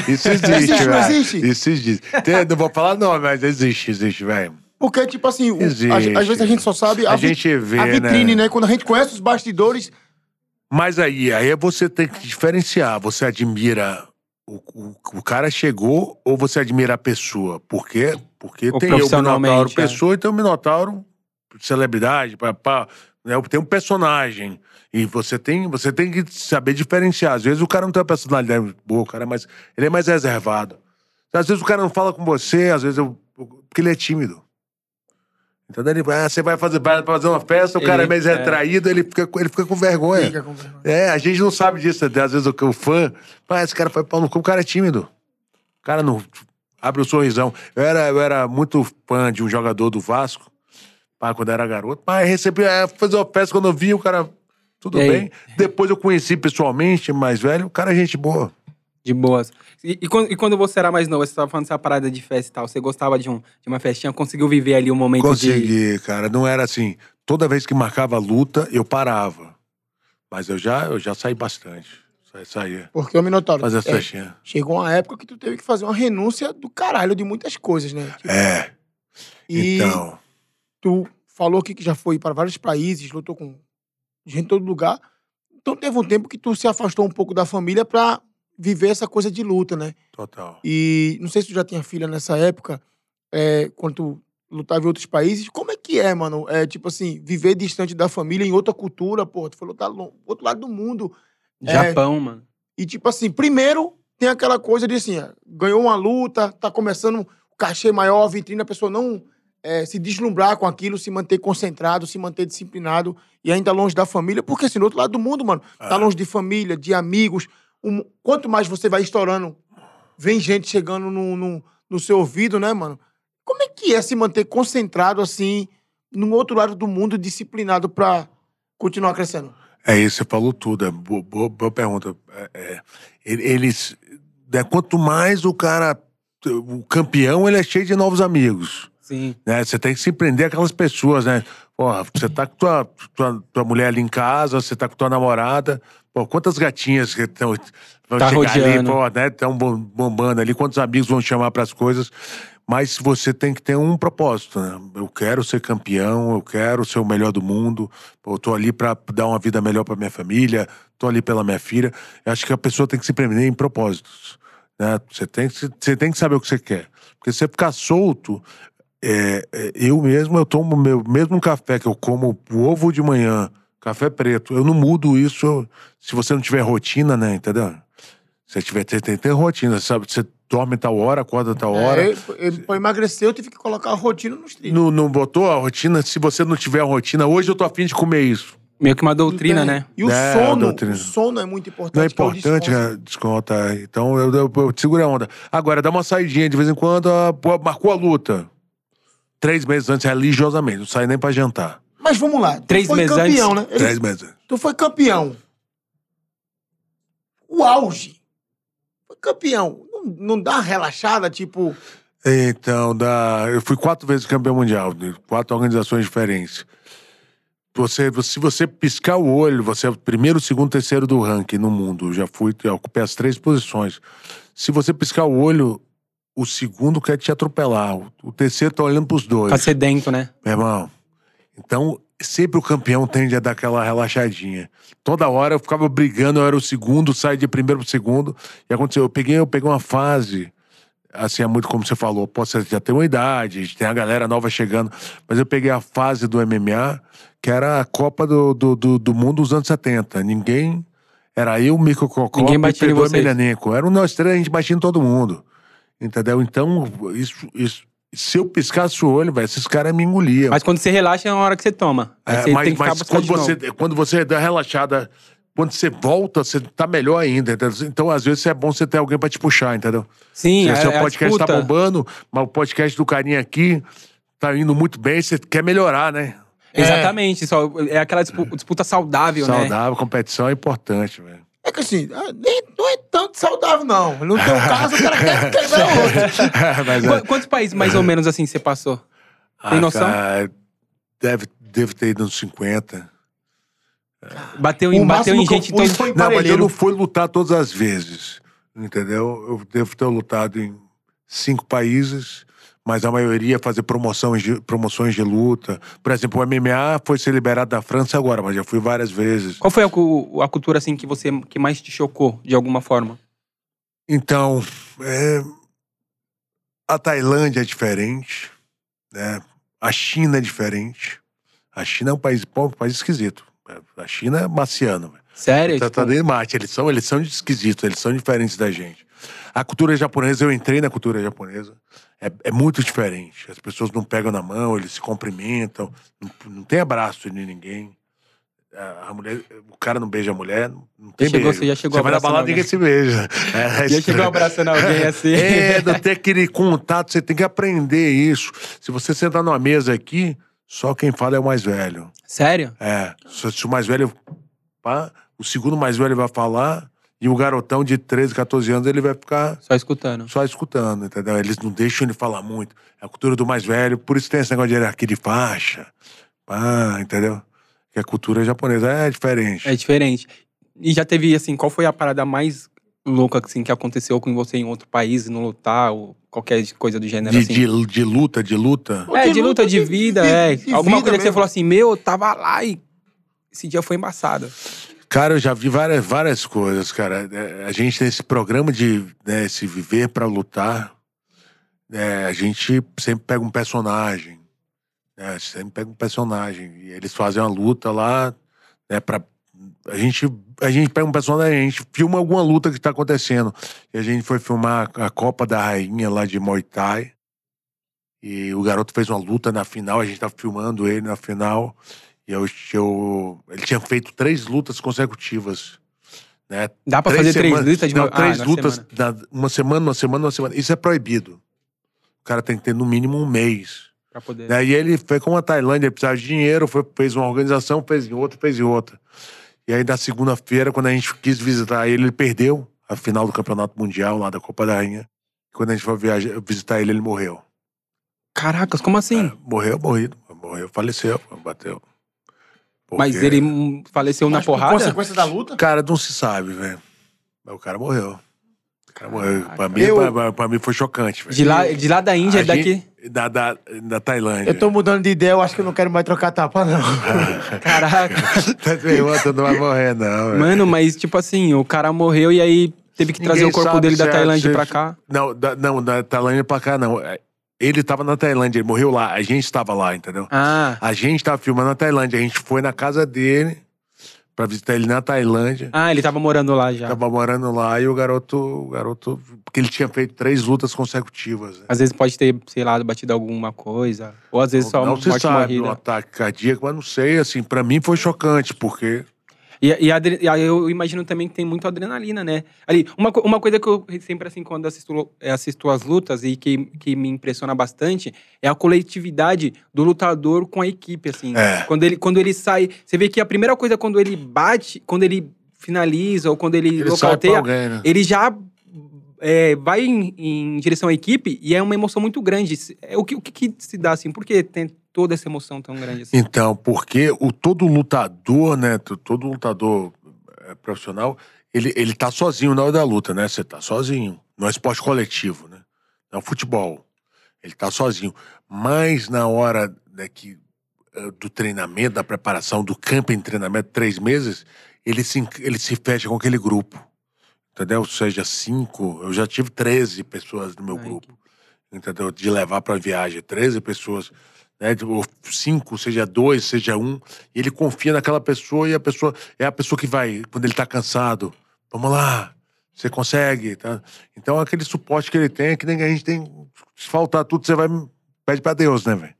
Isso existe, Existe, não velho. existe? Isso existe. Tem- Não vou falar nome, mas existe, existe, velho. Porque, tipo assim, o- Existe. às, vezes a gente só sabe a, A gente vê, a vitrine, né? né? Quando a gente conhece os bastidores. Mas aí, aí você tem que diferenciar. Você admira o, o, o cara chegou ou você admira a pessoa? Por quê? Porque Ou tem o Minotauro é. pessoa e tem o Minotauro celebridade, pá, pá, né? tem um personagem. E você tem, você tem que saber diferenciar. Às vezes o cara não tem uma personalidade boa, o cara é mais, ele é mais reservado. Às vezes o cara não fala com você, às vezes eu, porque ele é tímido. Então daí ele, ah, você vai fazer, vai fazer uma festa, o cara é Ele- mais é. retraído, ele fica, ele fica com vergonha. Fica com vergonha. É, a gente não sabe disso. Às vezes o, o fã, pá, esse cara foi pau no cu, o cara é tímido. O cara não abre o sorrisão. Eu era, eu era muito fã de um jogador do Vasco, pá, quando eu era garoto. Mas recebi, é, fazer uma festa quando eu vi, o cara, tudo E aí? bem. Depois eu conheci pessoalmente, mais velho, o cara é gente boa. De boas. E, e quando, e quando você era mais novo, você tava falando dessa parada de festa e tal, você gostava de, um, de uma festinha, conseguiu viver ali um momento de... Consegui, cara. Não era assim. Toda vez que marcava luta, eu parava. Mas eu já, eu já saí bastante. Sa- Saía. Porque o Minotauro. Fazer é, festinha. chegou uma época que tu teve que fazer uma renúncia do caralho de muitas coisas, né? Tipo, É. e Então. tu falou aqui que já foi para vários países, lutou com gente em todo lugar. Então teve um tempo que tu se afastou um pouco da família pra viver essa coisa de luta, né? Total. E não sei se tu já tinha filha nessa época, é, quando tu lutava em outros países. Como é que é, mano? É tipo assim, viver distante da família em outra cultura, pô. Tu falou tá lo- outro lado do mundo. É. Japão, mano. E tipo assim, primeiro tem aquela coisa de assim, ganhou uma luta, tá começando o cachê maior, a vitrine, a pessoa não é, se deslumbrar com aquilo, se manter concentrado, se manter disciplinado e ainda longe da família, porque assim, do outro lado do mundo, mano, tá É. longe de família, de amigos. Um- quanto mais você vai estourando, vem gente chegando no, no, no seu ouvido, né, mano? Como é que é se manter concentrado assim, no outro lado do mundo, disciplinado pra continuar crescendo? É isso, você falou tudo. É boa, boa- boa pergunta. É, é, ele- eles. né, quanto mais o cara. O campeão, ele é cheio de novos amigos. Sim. Né? Você tem que se prender aquelas pessoas, né? Porra, você tá com tua, tua, tua mulher ali em casa, você tá com tua namorada. Pô, quantas gatinhas que tão, vão Tá chegar ali, rodeando. pô, né? Estão bombando ali, quantos amigos vão chamar pras coisas. Mas você tem que ter um propósito, né? Eu quero ser campeão, eu quero ser o melhor do mundo. Eu tô ali pra dar uma vida melhor pra minha família, tô ali pela minha filha. Eu acho que a pessoa tem que se prender em propósitos. Né? Você, tem, que- você tem que saber o que você quer. Porque se você ficar solto, é, é, eu mesmo, eu tomo meu mesmo café que eu como o ovo de manhã, café preto, eu não mudo isso se você não tiver rotina, né? Entendeu? Se tiver, você tem que ter rotina, sabe? Você dorme tal hora, acorda tal hora. É, eu- pra emagrecer, eu tive que colocar a rotina nos trilhos. Não, não botou a rotina? Se você não tiver a rotina, hoje eu tô afim de comer isso. Meio que uma doutrina, né? E o É, a sono, o sono é muito importante. Não é o importante, né? Desconta. Então eu, eu, eu seguro a onda. Agora, dá uma saidinha de vez em quando, pô, marcou a luta. Três meses antes, religiosamente. Não sai nem pra jantar. Mas vamos lá. Tu Três foi meses campeão, antes? né? Ele- Três meses. Tu foi campeão. O auge. Foi campeão. Não, dá uma relaxada, tipo. Então, dá... eu fui quatro vezes campeão mundial, de quatro organizações diferentes. Você, se você piscar o olho, você é o primeiro, segundo, terceiro do ranking no mundo. Eu já fui, já ocupei as três posições. Se você piscar o olho, o segundo quer te atropelar. O, o terceiro tá olhando pros dois. Tá sedento, né? Meu irmão, então sempre o campeão tende a dar aquela relaxadinha. Toda hora eu ficava brigando, eu era o segundo, saí de primeiro pro segundo. E aconteceu, eu peguei, eu peguei uma fase, assim, é muito como você falou, pô, você já tem uma idade, tem a galera nova chegando, mas eu peguei a fase do MMA, que era a Copa do, do, do, do Mundo dos anos 70. Ninguém. Era eu, Mico Cocó, Ninguém batia em Pedro. Emelianenko. Era nós três, a gente batia em todo mundo. Entendeu? Então, isso, isso, se eu piscasse o olho, velho, esses caras me engoliam. Mas quando você relaxa é uma hora que você toma. É, você mas mas quando, você, quando você dá relaxada, quando você volta, você tá melhor ainda. entendeu? Então, às vezes, é bom você ter alguém pra te puxar, entendeu? Sim, Se é, o seu é a podcast tá bombando, mas o podcast do carinha aqui tá indo muito bem, você quer melhorar, né? Exatamente. Só, é aquela dispu- disputa saudável, né? Saudável, competição é importante, velho. É que assim, ah, nem, não é tanto saudável, não. No teu caso, o cara quer, quer ver outro. Mas, é- Qu- Quantos países mais ou menos assim você passou? Tem Ah, noção? cara, deve, deve ter ido uns 50. Bateu O em, bateu máximo em eu gente fui então. foi em Não, mas eu não fui lutar todas as vezes. Entendeu? Eu devo ter lutado em cinco países, mas a maioria fazer promoção de, promoções de luta. Por exemplo, o MMA foi ser liberado da França agora, mas já fui várias vezes. Qual foi a, a cultura assim que você que mais te chocou de alguma forma? Então, é, a Tailândia é diferente, né? A China é diferente. A China é um país, um país esquisito. A China é marciano. Sério? Tá, Tipo, tá dentro de Marte. Eles são, eles são esquisitos, eles são diferentes da gente. A cultura japonesa, eu entrei na cultura japonesa, é, é muito diferente. As pessoas não pegam na mão, eles se cumprimentam, não, não tem abraço de ninguém. A a mulher, o cara não beija a mulher, não tem chegou- beijo. você já chegou Você vai na balada alguém. ninguém se beija. É, já estranho. chegou abraçando alguém assim? É, não tem aquele contato, você tem que aprender isso. Se você sentar numa mesa aqui, só quem fala é o mais velho. Sério? É, se, o mais velho. o segundo mais velho vai falar e o garotão de 13, 14 anos ele vai ficar Só escutando. só escutando, entendeu? Eles não deixam ele falar muito. É a cultura do mais velho, por isso tem esse negócio de hierarquia de faixa. Pá, entendeu? Que a cultura japonesa é diferente. É diferente. E já teve, assim, qual foi a parada mais louca, assim, que aconteceu com você em outro país, no lutar, ou qualquer coisa do gênero, De, assim? de, de luta, de luta. É, de luta, de vida, é. de Alguma vida coisa que você falou assim, meu, eu tava lá e esse dia foi embaçado. Cara, eu já vi várias, várias coisas, cara. É, A gente tem esse programa de né, esse viver pra lutar. É, a gente sempre pega um personagem. Né, sempre pega um personagem. E eles fazem uma luta lá, né, pra. A gente, a gente pega um personagem, a gente filma alguma luta que tá acontecendo. E a gente foi filmar a Copa da Rainha lá de Muay Thai. E o garoto fez uma luta na final, a gente tava filmando ele na final. E eu, eu, ele tinha feito três lutas consecutivas. Né? Dá pra fazer três lutas de Não, três ah, lutas, semana. na- uma semana, uma semana, uma semana. Isso é proibido. O cara tem que ter no mínimo um mês. Pra poder... Daí ele foi com a Tailândia, ele precisava de dinheiro, foi, fez uma organização, fez em outra, fez em outra. E aí, na segunda-feira, quando a gente quis visitar ele, ele perdeu a final do Campeonato Mundial, lá da Copa da Rainha. Quando a gente foi viajar, visitar ele, ele morreu. Caracas, como assim? É, morreu, morrido. Morreu, faleceu, bateu. Mas Porque- ele hum, faleceu na Mas por porrada? consequência da luta? Cara, não se sabe, velho. Mas o cara morreu. O cara morreu. Pra mim, Eu- pra, pra- pra mim foi chocante, velho. De lá, de lá da Índia, A daqui... gente- Da, da, da Tailândia. Eu tô mudando de ideia, eu acho que eu não quero mais trocar tapa, não. Caraca. Tá tu não vai morrer, não. velho. Mano, mas tipo assim, o cara morreu e aí teve que trazer Ninguém o corpo dele da é- Tailândia se- pra cá. Não, da, não, da Tailândia pra cá, não. Ele tava na Tailândia, ele morreu lá. A gente tava lá, entendeu? Ah, A gente tava filmando na Tailândia. A gente foi na casa dele pra visitar ele na Tailândia. Ah, ele tava morando lá já. Tava morando lá e o garoto, o garoto. Porque ele tinha feito três lutas consecutivas. Né? Às vezes pode ter, sei lá, batido alguma coisa. Ou às vezes só não uma se morte sabe um morrida. ataque cardíaco, mas não sei, assim, pra mim foi chocante, porque. E, e, adre- e aí eu imagino também que tem muito adrenalina, né? Ali, uma, uma coisa que eu sempre, assim, quando assisto, eh, assisto as lutas e que, que me impressiona bastante é a coletividade do lutador com a equipe, assim. É. Quando, ele, quando ele sai... Você vê que a primeira coisa quando ele bate, quando ele finaliza ou quando ele, Ele nocauteia, alguém, né? ele já é, vai em, em direção à equipe e é uma emoção muito grande. É, O que, o que, que se dá, assim? Por que tem toda essa emoção tão grande assim? Então, porque o todo lutador, né? Todo lutador é, profissional, ele, ele tá sozinho na hora da luta, né? Você tá sozinho. Não é esporte coletivo, né? Não é futebol. Ele tá sozinho. Mas na hora né, que, eh, do treinamento, da preparação, do campo em treinamento, três meses, ele se, ele se fecha com aquele grupo. Entendeu? Seja cinco, eu já tive 13 pessoas no meu Ai, grupo. Entendeu? De levar pra viagem, 13 pessoas né? Cinco, seja dois, seja um, e ele confia naquela pessoa e a pessoa é a pessoa que vai, quando ele tá cansado, vamos lá, você consegue, tá? Então aquele suporte que ele tem é que nem a gente tem, se faltar tudo, você vai, pede pra Deus, né, velho?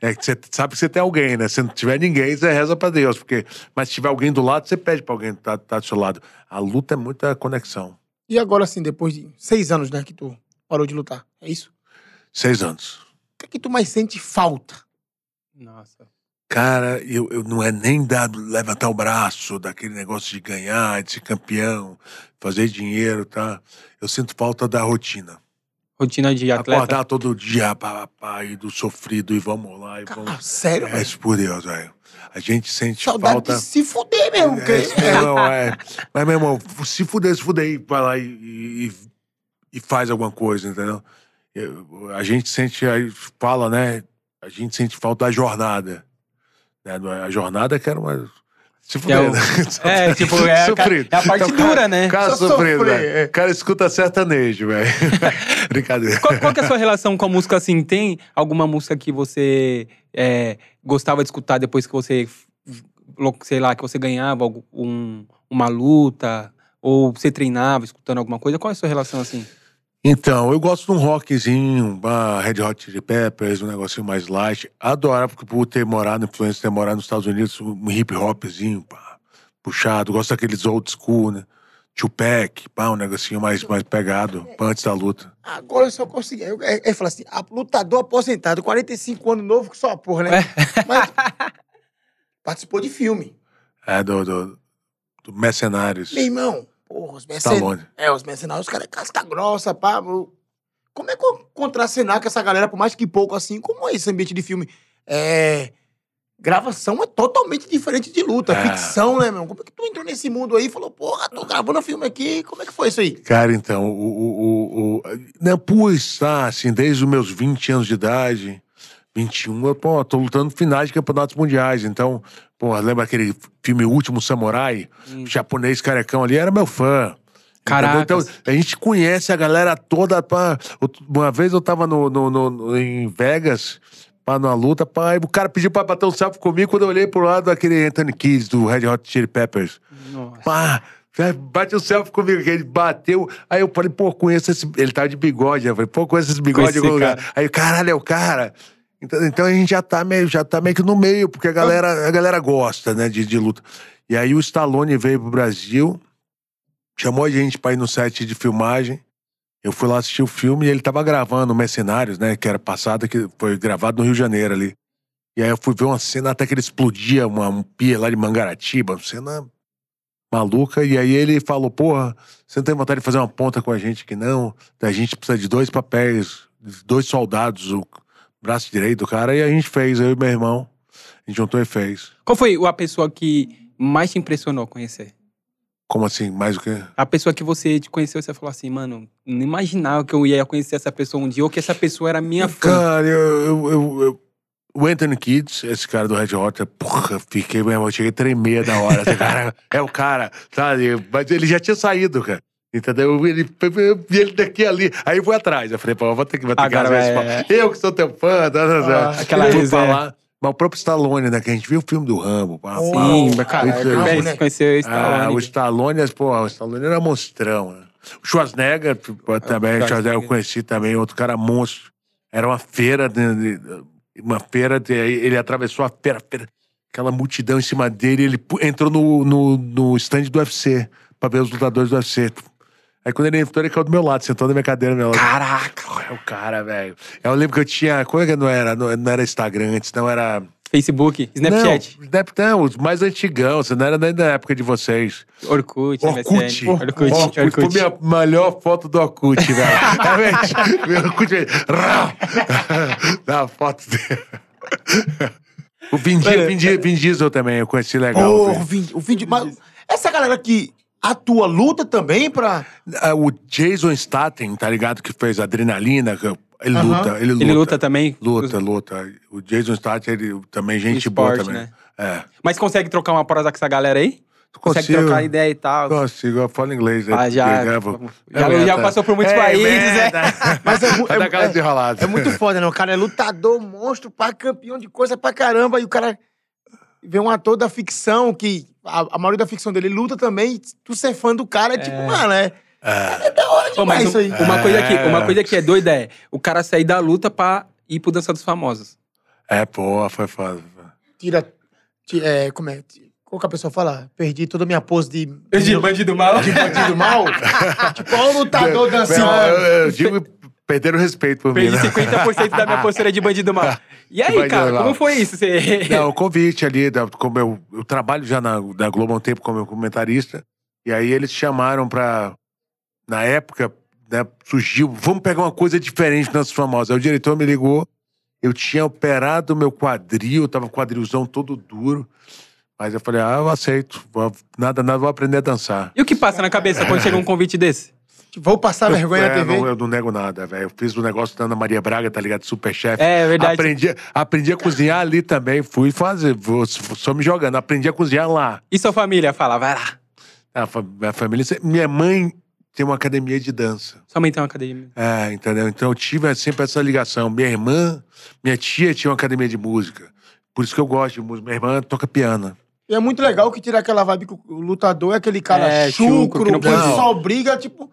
É que você sabe que você tem alguém, né? Se não tiver ninguém, você reza pra Deus, porque, mas se tiver alguém do lado, você pede pra alguém que tá, tá do seu lado. A luta é muita conexão. E agora, assim, depois de seis anos, né, que tu parou de lutar, é isso? Seis anos. Que é que tu mais sente falta? Nossa. Cara, eu, eu não é nem dar, levantar o braço, daquele negócio de ganhar, de ser campeão, fazer dinheiro, tá? Eu sinto falta da rotina. Rotina de atleta. Acordar todo dia, e do sofrido, e vamos lá, e Cara, vamos. sério, É, velho? isso por Deus, velho. A gente sente Saudade falta. de se fuder mesmo. porque- É, isso não, é. Mas, meu irmão, se fuder, se fuder, e vai lá e, e, e faz alguma coisa, entendeu? Eu- a gente sente, aí fala, né? A gente sente falta da jornada. Né? É- A jornada que era uma. Se é fuder, o- né? É, tipo, é a, é a parte Então, cara- dura, né? Cara Só sofrido, sofrer, velho. é. O cara escuta sertanejo, velho. Brincadeira. Qual, qual que é a sua relação com a música assim? Tem alguma música que você é, gostava de escutar depois que você, sei lá, que você ganhava algum- um- uma luta? Ou você treinava escutando alguma coisa? Qual é a sua relação assim? Então, eu gosto de um rockzinho, uma Red Hot Chili Peppers, um negocinho mais light. Adoro, porque por ter morado, influência ter morado nos Estados Unidos, um hip hopzinho, pá, puxado. Gosto daqueles old school, né? Tupac, pá, um negocinho mais, mais pegado, pá, antes da luta. Agora eu só consegui. Eu, eu, eu falo assim, a- lutador aposentado, 45 anos novo, que só a porra, né? Mas participou de filme. É, do, do, do Mercenários. Meu irmão, porra, os mercenários. Stallone. É, os mercenários, os caras é casca grossa, pá. Como é que eu contracenar com essa galera, por mais que pouco assim? Como é esse ambiente de filme? É. Gravação é totalmente diferente de luta, É. ficção, né, meu? Como é que tu entrou nesse mundo aí e falou, porra, tô gravando filme aqui, como é que foi isso aí? Cara, então, o. o, o, o não, por estar, assim, desde os meus 20 anos de idade, 21, eu, pô, tô lutando finais de campeonatos mundiais. Então, pô, lembra aquele filme Último Samurai? Hum. Japonês carecão ali era meu fã. Entendeu? Então, a gente conhece a galera toda. Pá. Uma vez eu tava no, no- no- em Vegas, pá, numa luta, e o cara pediu pra bater um selfie comigo quando eu olhei pro lado daquele Anthony Kidd, do Red Hot Chili Peppers. Nossa. Pá, bate o selfie comigo, que ele bateu. Aí eu falei, pô, conheço esse. Ele tava de bigode. Eu falei, pô, conheço esse bigode Conheci em algum lugar. Aí, caralho, é o cara. Então, então a gente já tá meio, já tá meio que no meio, porque a galera, a galera gosta, né, de, de luta. E aí o Stallone veio pro Brasil, chamou a gente pra ir no set de filmagem. Eu fui lá assistir o filme e ele tava gravando Mercenários, né, que era passado, que foi gravado no Rio de Janeiro ali. E aí eu fui ver uma cena até que ele explodia uma, um pia lá de Mangaratiba, uma cena maluca. E aí ele falou: Porra, você não tem vontade de fazer uma ponta com a gente aqui, não? A gente precisa de dois papéis, dois soldados, o braço direito do cara. E a gente fez, eu e meu irmão. A gente juntou e fez. Qual foi a pessoa que mais te impressionou conhecer? Como assim? Mais o quê? A pessoa que você te conheceu, você falou assim, mano, não imaginava que eu ia conhecer essa pessoa um dia, ou que essa pessoa era minha fã. Cara, eu, eu, eu- eu- O Anthony Kids, esse cara do Red Hot, porra, fiquei mesmo, eu cheguei a tremer da hora. Esse cara é o cara, sabe? Mas ele já tinha saído, cara. Entendeu? Ele, eu vi ele daqui ali. Aí eu fui atrás. Eu falei, pô, eu vou ter que, vou ter que Agora fazer vai- isso. Eu que sou teu fã. Tá, tá, tá. Ah, aquela pra lá. Mas o próprio Stallone, né? Que a gente viu o filme do Rambo. pá, Sim, pá, Sim, pá, cara. Rambo, Bem, né? Conheceu o Ah, Stallone. o Stallone, pô, o Stallone era monstrão, né? O Schwarzenegger tipo, também, o Schwarzenegger eu conheci também, outro cara monstro. Era uma feira, de- de- uma feira, de- ele atravessou a feira, feira, aquela multidão em cima dele, ele entrou no, no, no stand do UFC, pra ver os lutadores do UFC. Aí quando ele entrou, ele caiu do meu lado, sentou na minha cadeira. Meu lado. Caraca! É o cara, velho. Eu lembro que eu tinha. Como é que não era? Não, não era Instagram antes, não era. Facebook, Snapchat, Não, Snap- não, os mais antigão, você não era nem da época de vocês. Orkut, Orkut. MSN. Orkut, Orkut. Orkut. Foi minha melhor foto do Orkut, velho. Realmente. Meu Orkut, velho. Rá! Dá a foto dele. O Vin, Vin, Vin Diesel também, eu conheci legal. Oh, o o vídeo. Mas essa galera que atua, luta também pra. Ah, O Jason Statham, tá ligado? Que fez Adrenalina. Ele Aham. luta, ele luta. Ele luta também? Luta, luta. O Jason Statham, ele também, gente esporte, boa também. né? É. Mas consegue trocar uma prosa com essa galera aí? Consegue Consigo. trocar ideia e tal? Consigo, eu falo inglês. Ah, já. É, vou- Já- é, já passou por muitos É, países, merda. Mas é, é, desenrolada. é muito foda, né? O cara é lutador, monstro, pá, campeão de coisa pra caramba. E o cara vê um ator da ficção que. A, a maioria da ficção dele luta também. Tu ser fã do cara é tipo, mano, é. É da hora Pô, mas demais um- isso aí. uma, coisa que, É. uma coisa que é doida é o cara sair da luta pra ir pro Dança dos Famosos. É, pô, foi foda. Tira. ti- é, como é? Qual que a pessoa fala? Perdi toda a minha pose de. De bandido mal? de bandido mal? tipo, ó o lutador dançando. eu, eu digo, perderam o respeito por mim, Perdi né? 50% da minha postura de bandido mal. E aí, cara, como foi isso? Você... Não, o convite ali, da- como eu, eu trabalho já na, na Globo há um tempo como comentarista, e aí eles chamaram pra. Na época, né, surgiu, vamos pegar uma coisa diferente dos famosos. Aí o diretor me ligou, eu tinha operado meu quadril, tava com quadrilzão todo duro. Mas eu falei, ah, eu aceito, nada, nada, vou aprender a dançar. E o que passa na cabeça quando chega um convite desse? Vou passar vergonha eu, na é, TV. Não, eu não nego nada, velho. Eu fiz o negócio da Ana Maria Braga, tá ligado? Superchef. É verdade. Aprendi, aprendi a cozinhar ali também. Fui fazer, vou, só me jogando. Aprendi a cozinhar lá. E sua família fala, vai lá. A minha família. Minha mãe tem uma academia de dança. Sua mãe tem uma academia. É, entendeu? Então eu tive sempre essa ligação. Minha irmã, minha tia tinha uma academia de música. Por isso que eu gosto de música. Minha irmã toca piano. E é muito legal que tira aquela vibe que o lutador é aquele cara É, chucro, chucro, que não que pode- só briga, tipo...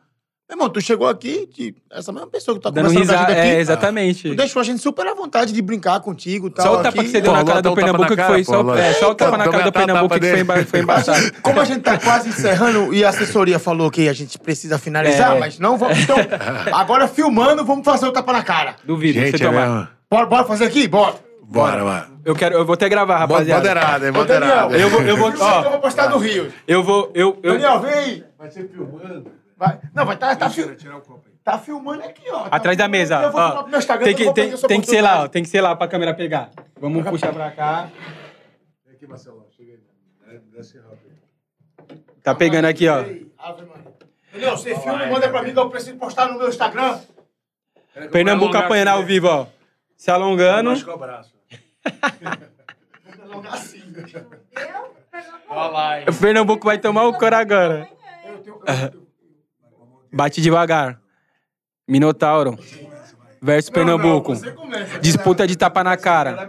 Meu irmão, tu chegou aqui, de- essa mesma pessoa que tá Dando conversando com a risada. gente aqui, É, exatamente. tu deixou a gente super à vontade de brincar contigo e tal. Só o tapa aqui. que você deu na cara do Pernambuco que foi só. É, só o tapa na cara do Pernambuco que foi, foi embaçado. Como a gente tá quase encerrando e a assessoria falou que a gente precisa finalizar, É. mas não vamos. Então, agora filmando, vamos fazer o tapa na cara. Duvido Gente, você é tomar. mesmo. Bora, bora fazer aqui? Bora. Bora, mano. Eu quero, eu vou até gravar, rapaziada. Moderado, é moderado. Eu vou, eu vou, Eu vou ó, postar no Rio. eu vou, eu, eu, Daniel, vem aí. Vai ser filmando. Vai. Não, vai tá, tá, o copo aí. tá filmando aqui, ó. Tá atrás da mesa, Eu vou ó. filmar pro meu Instagram, Tem eu que, vou tem, tem que ser lá, ó, tem que ser lá pra câmera pegar. Vamos puxar pra cá. Vem aqui, Marcelão. Chega aí. Desce rápido. Tá pegando aqui, ó. Daniel, você filma e manda pra mim que eu preciso postar no meu Instagram. Pernambuco apanhando ao vivo, ó. Se alongando. Machuca o braço. Alongar assim. O Pernambuco vai tomar o cor agora. Eu tenho- eu- Bate devagar. Minotauro. Versus Pernambuco. Não, você começa. Disputa de tapa na cara.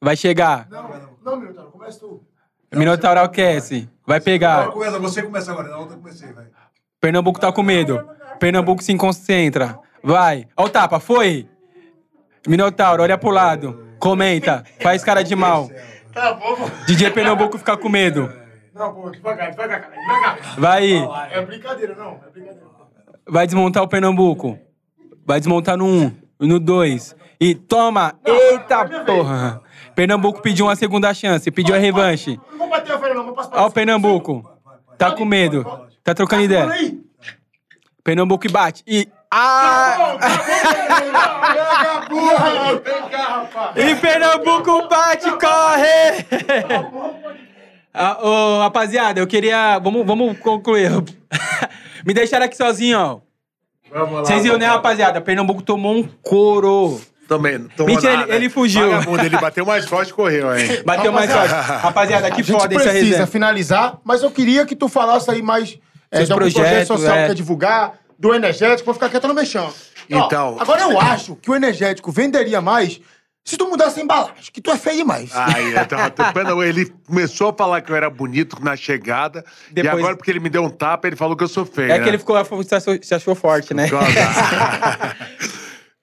Vai chegar. Não, não, Milton, começa tu. Minotauro aquece. Vai pegar. Você começa agora, na outra comecei, vai. Pernambuco tá com medo. Pernambuco se concentra. Vai. Ó o tapa, foi. Minotauro, olha pro lado. Comenta. Faz cara de mal. Tá bom. DJ Pernambuco fica com medo. Não, pô, devagar, devagar, cara. Devagar. Vai. É brincadeira, não. É brincadeira. Vai desmontar o Pernambuco. Vai desmontar no 1, um, no 2. E toma! Eita porra! Pernambuco pediu uma segunda chance, pediu a revanche. Não vou bater a velha, não. Vou passar Ó o Pernambuco. Tá com medo. Tá trocando ideia. aí. Pernambuco bate. E. Ah! E Pernambuco bate, corre! Ah, ô, rapaziada, eu queria. Vamos, vamos concluir. Me deixaram aqui sozinho, ó. Vamos lá. Vocês viram, né, rapaziada? Pernambuco tomou um coro. Também. não tomou Mentira, nada. ele- ele fugiu. Vagabundo, ele bateu mais forte e correu, hein? Bateu mais forte. Rapaziada, que A gente foda essa precisa resenha. finalizar, mas eu queria que tu falasse aí mais é, Seus de algum projeto projetos, social é. que quer divulgar, do energético, vou ficar quieto no mexão. Ó, Então- agora eu acho que o energético venderia mais Se tu mudasse a embalagem, que tu é feio demais. Ai, eu tava. Ele começou a falar que eu era bonito na chegada. E Depois- agora, porque ele me deu um tapa, ele falou que eu sou feio. É né? que ele ficou, se achou, se achou forte, né?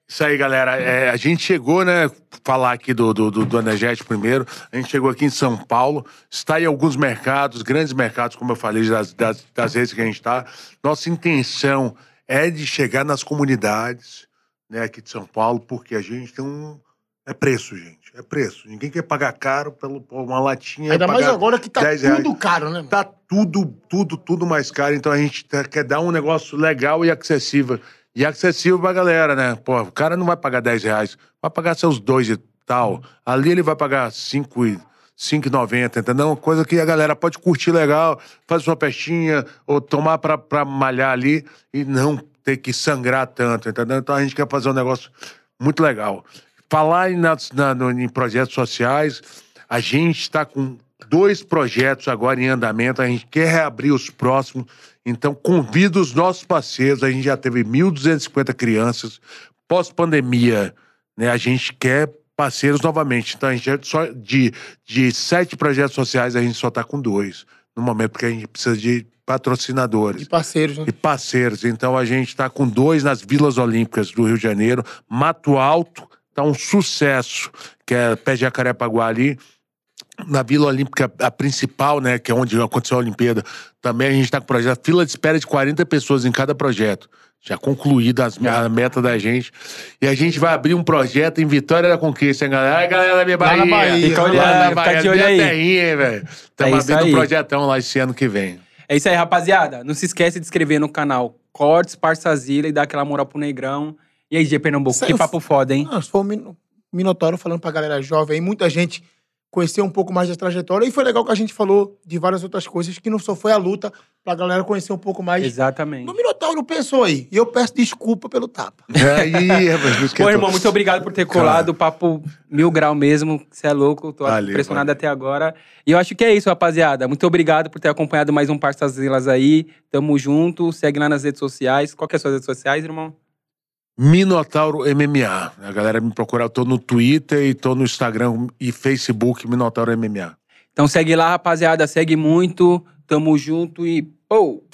Isso aí, galera. É, a gente chegou, né? Falar aqui do, do, do, do Energético primeiro. A gente chegou aqui em São Paulo. Está em alguns mercados, grandes mercados, como eu falei, das, das, das redes que a gente está. Nossa intenção é de chegar nas comunidades, né, aqui de São Paulo, porque a gente tem um. É preço, gente. É preço. Ninguém quer pagar caro pelo, por uma latinha. Ainda mais agora que tá 10 tudo caro, né? mano? Tá tudo, tudo, tudo mais caro. Então a gente tá- quer dar um negócio legal e acessível. E acessível pra galera, né? Pô, o cara não vai pagar 10 reais, vai pagar seus dois e tal. Ali ele vai pagar 5 e. 5,90, entendeu? Uma coisa que a galera pode curtir legal, fazer sua festinha, ou tomar pra, pra malhar ali e não ter que sangrar tanto, entendeu? Então a gente quer fazer um negócio muito legal. Falar em, na- no- em projetos sociais, a gente está com dois projetos agora em andamento, a gente quer reabrir os próximos. Então, convido os nossos parceiros, a gente já teve 1.250 crianças. Pós-pandemia, né, a gente quer parceiros novamente. Então, a gente só de, de sete projetos sociais, a gente só está com dois no momento, porque a gente precisa de patrocinadores De parceiros, né? e parceiros. Então a gente está com dois nas Vilas Olímpicas do Rio de Janeiro. Mato Alto tá um sucesso, que é Pé de Jacarepaguá ali. Na Vila Olímpica, a principal, né, que é onde aconteceu a Olimpíada, também a gente está com projeto. Fila de espera de 40 pessoas em cada projeto. Já concluída as- a meta da gente. E a gente vai abrir um projeto em Vitória da Conquista, hein, galera? Ai, galera da minha Lá na Bahia. Bahia. Fica Lá olhando, na fica Bahia, de olho aí. terrinha, hein, velho. Estamos É abrindo um aí. projetão lá esse ano que vem. É isso aí, rapaziada. Não se esquece de inscrever no canal Cortes Parçazila e dar aquela moral pro Negrão. E aí, G Pernambuco, aí que eu- papo foda, hein? Se for o Min- Minotauro falando pra galera jovem aí, muita gente conheceu um pouco mais da trajetória. E foi legal que a gente falou de várias outras coisas que não só foi a luta, pra galera conhecer um pouco mais. Exatamente. O Minotauro pensou aí. E eu peço desculpa pelo tapa. Aí, rapaz, me Pô, irmão, muito obrigado por ter colado. Papo mil grau mesmo. Você é louco. Tô Valeu, impressionado valeu. até agora. E eu acho que é isso, rapaziada. Muito obrigado por ter acompanhado mais um Parçazilas aí. Tamo junto. Segue lá nas redes sociais. Qual que é as suas redes sociais, irmão? Minotauro MMA. A galera me procura, eu tô no Twitter e tô no Instagram e Facebook Minotauro MMA. Então segue lá, rapaziada. Segue muito. Tamo junto e. Pô!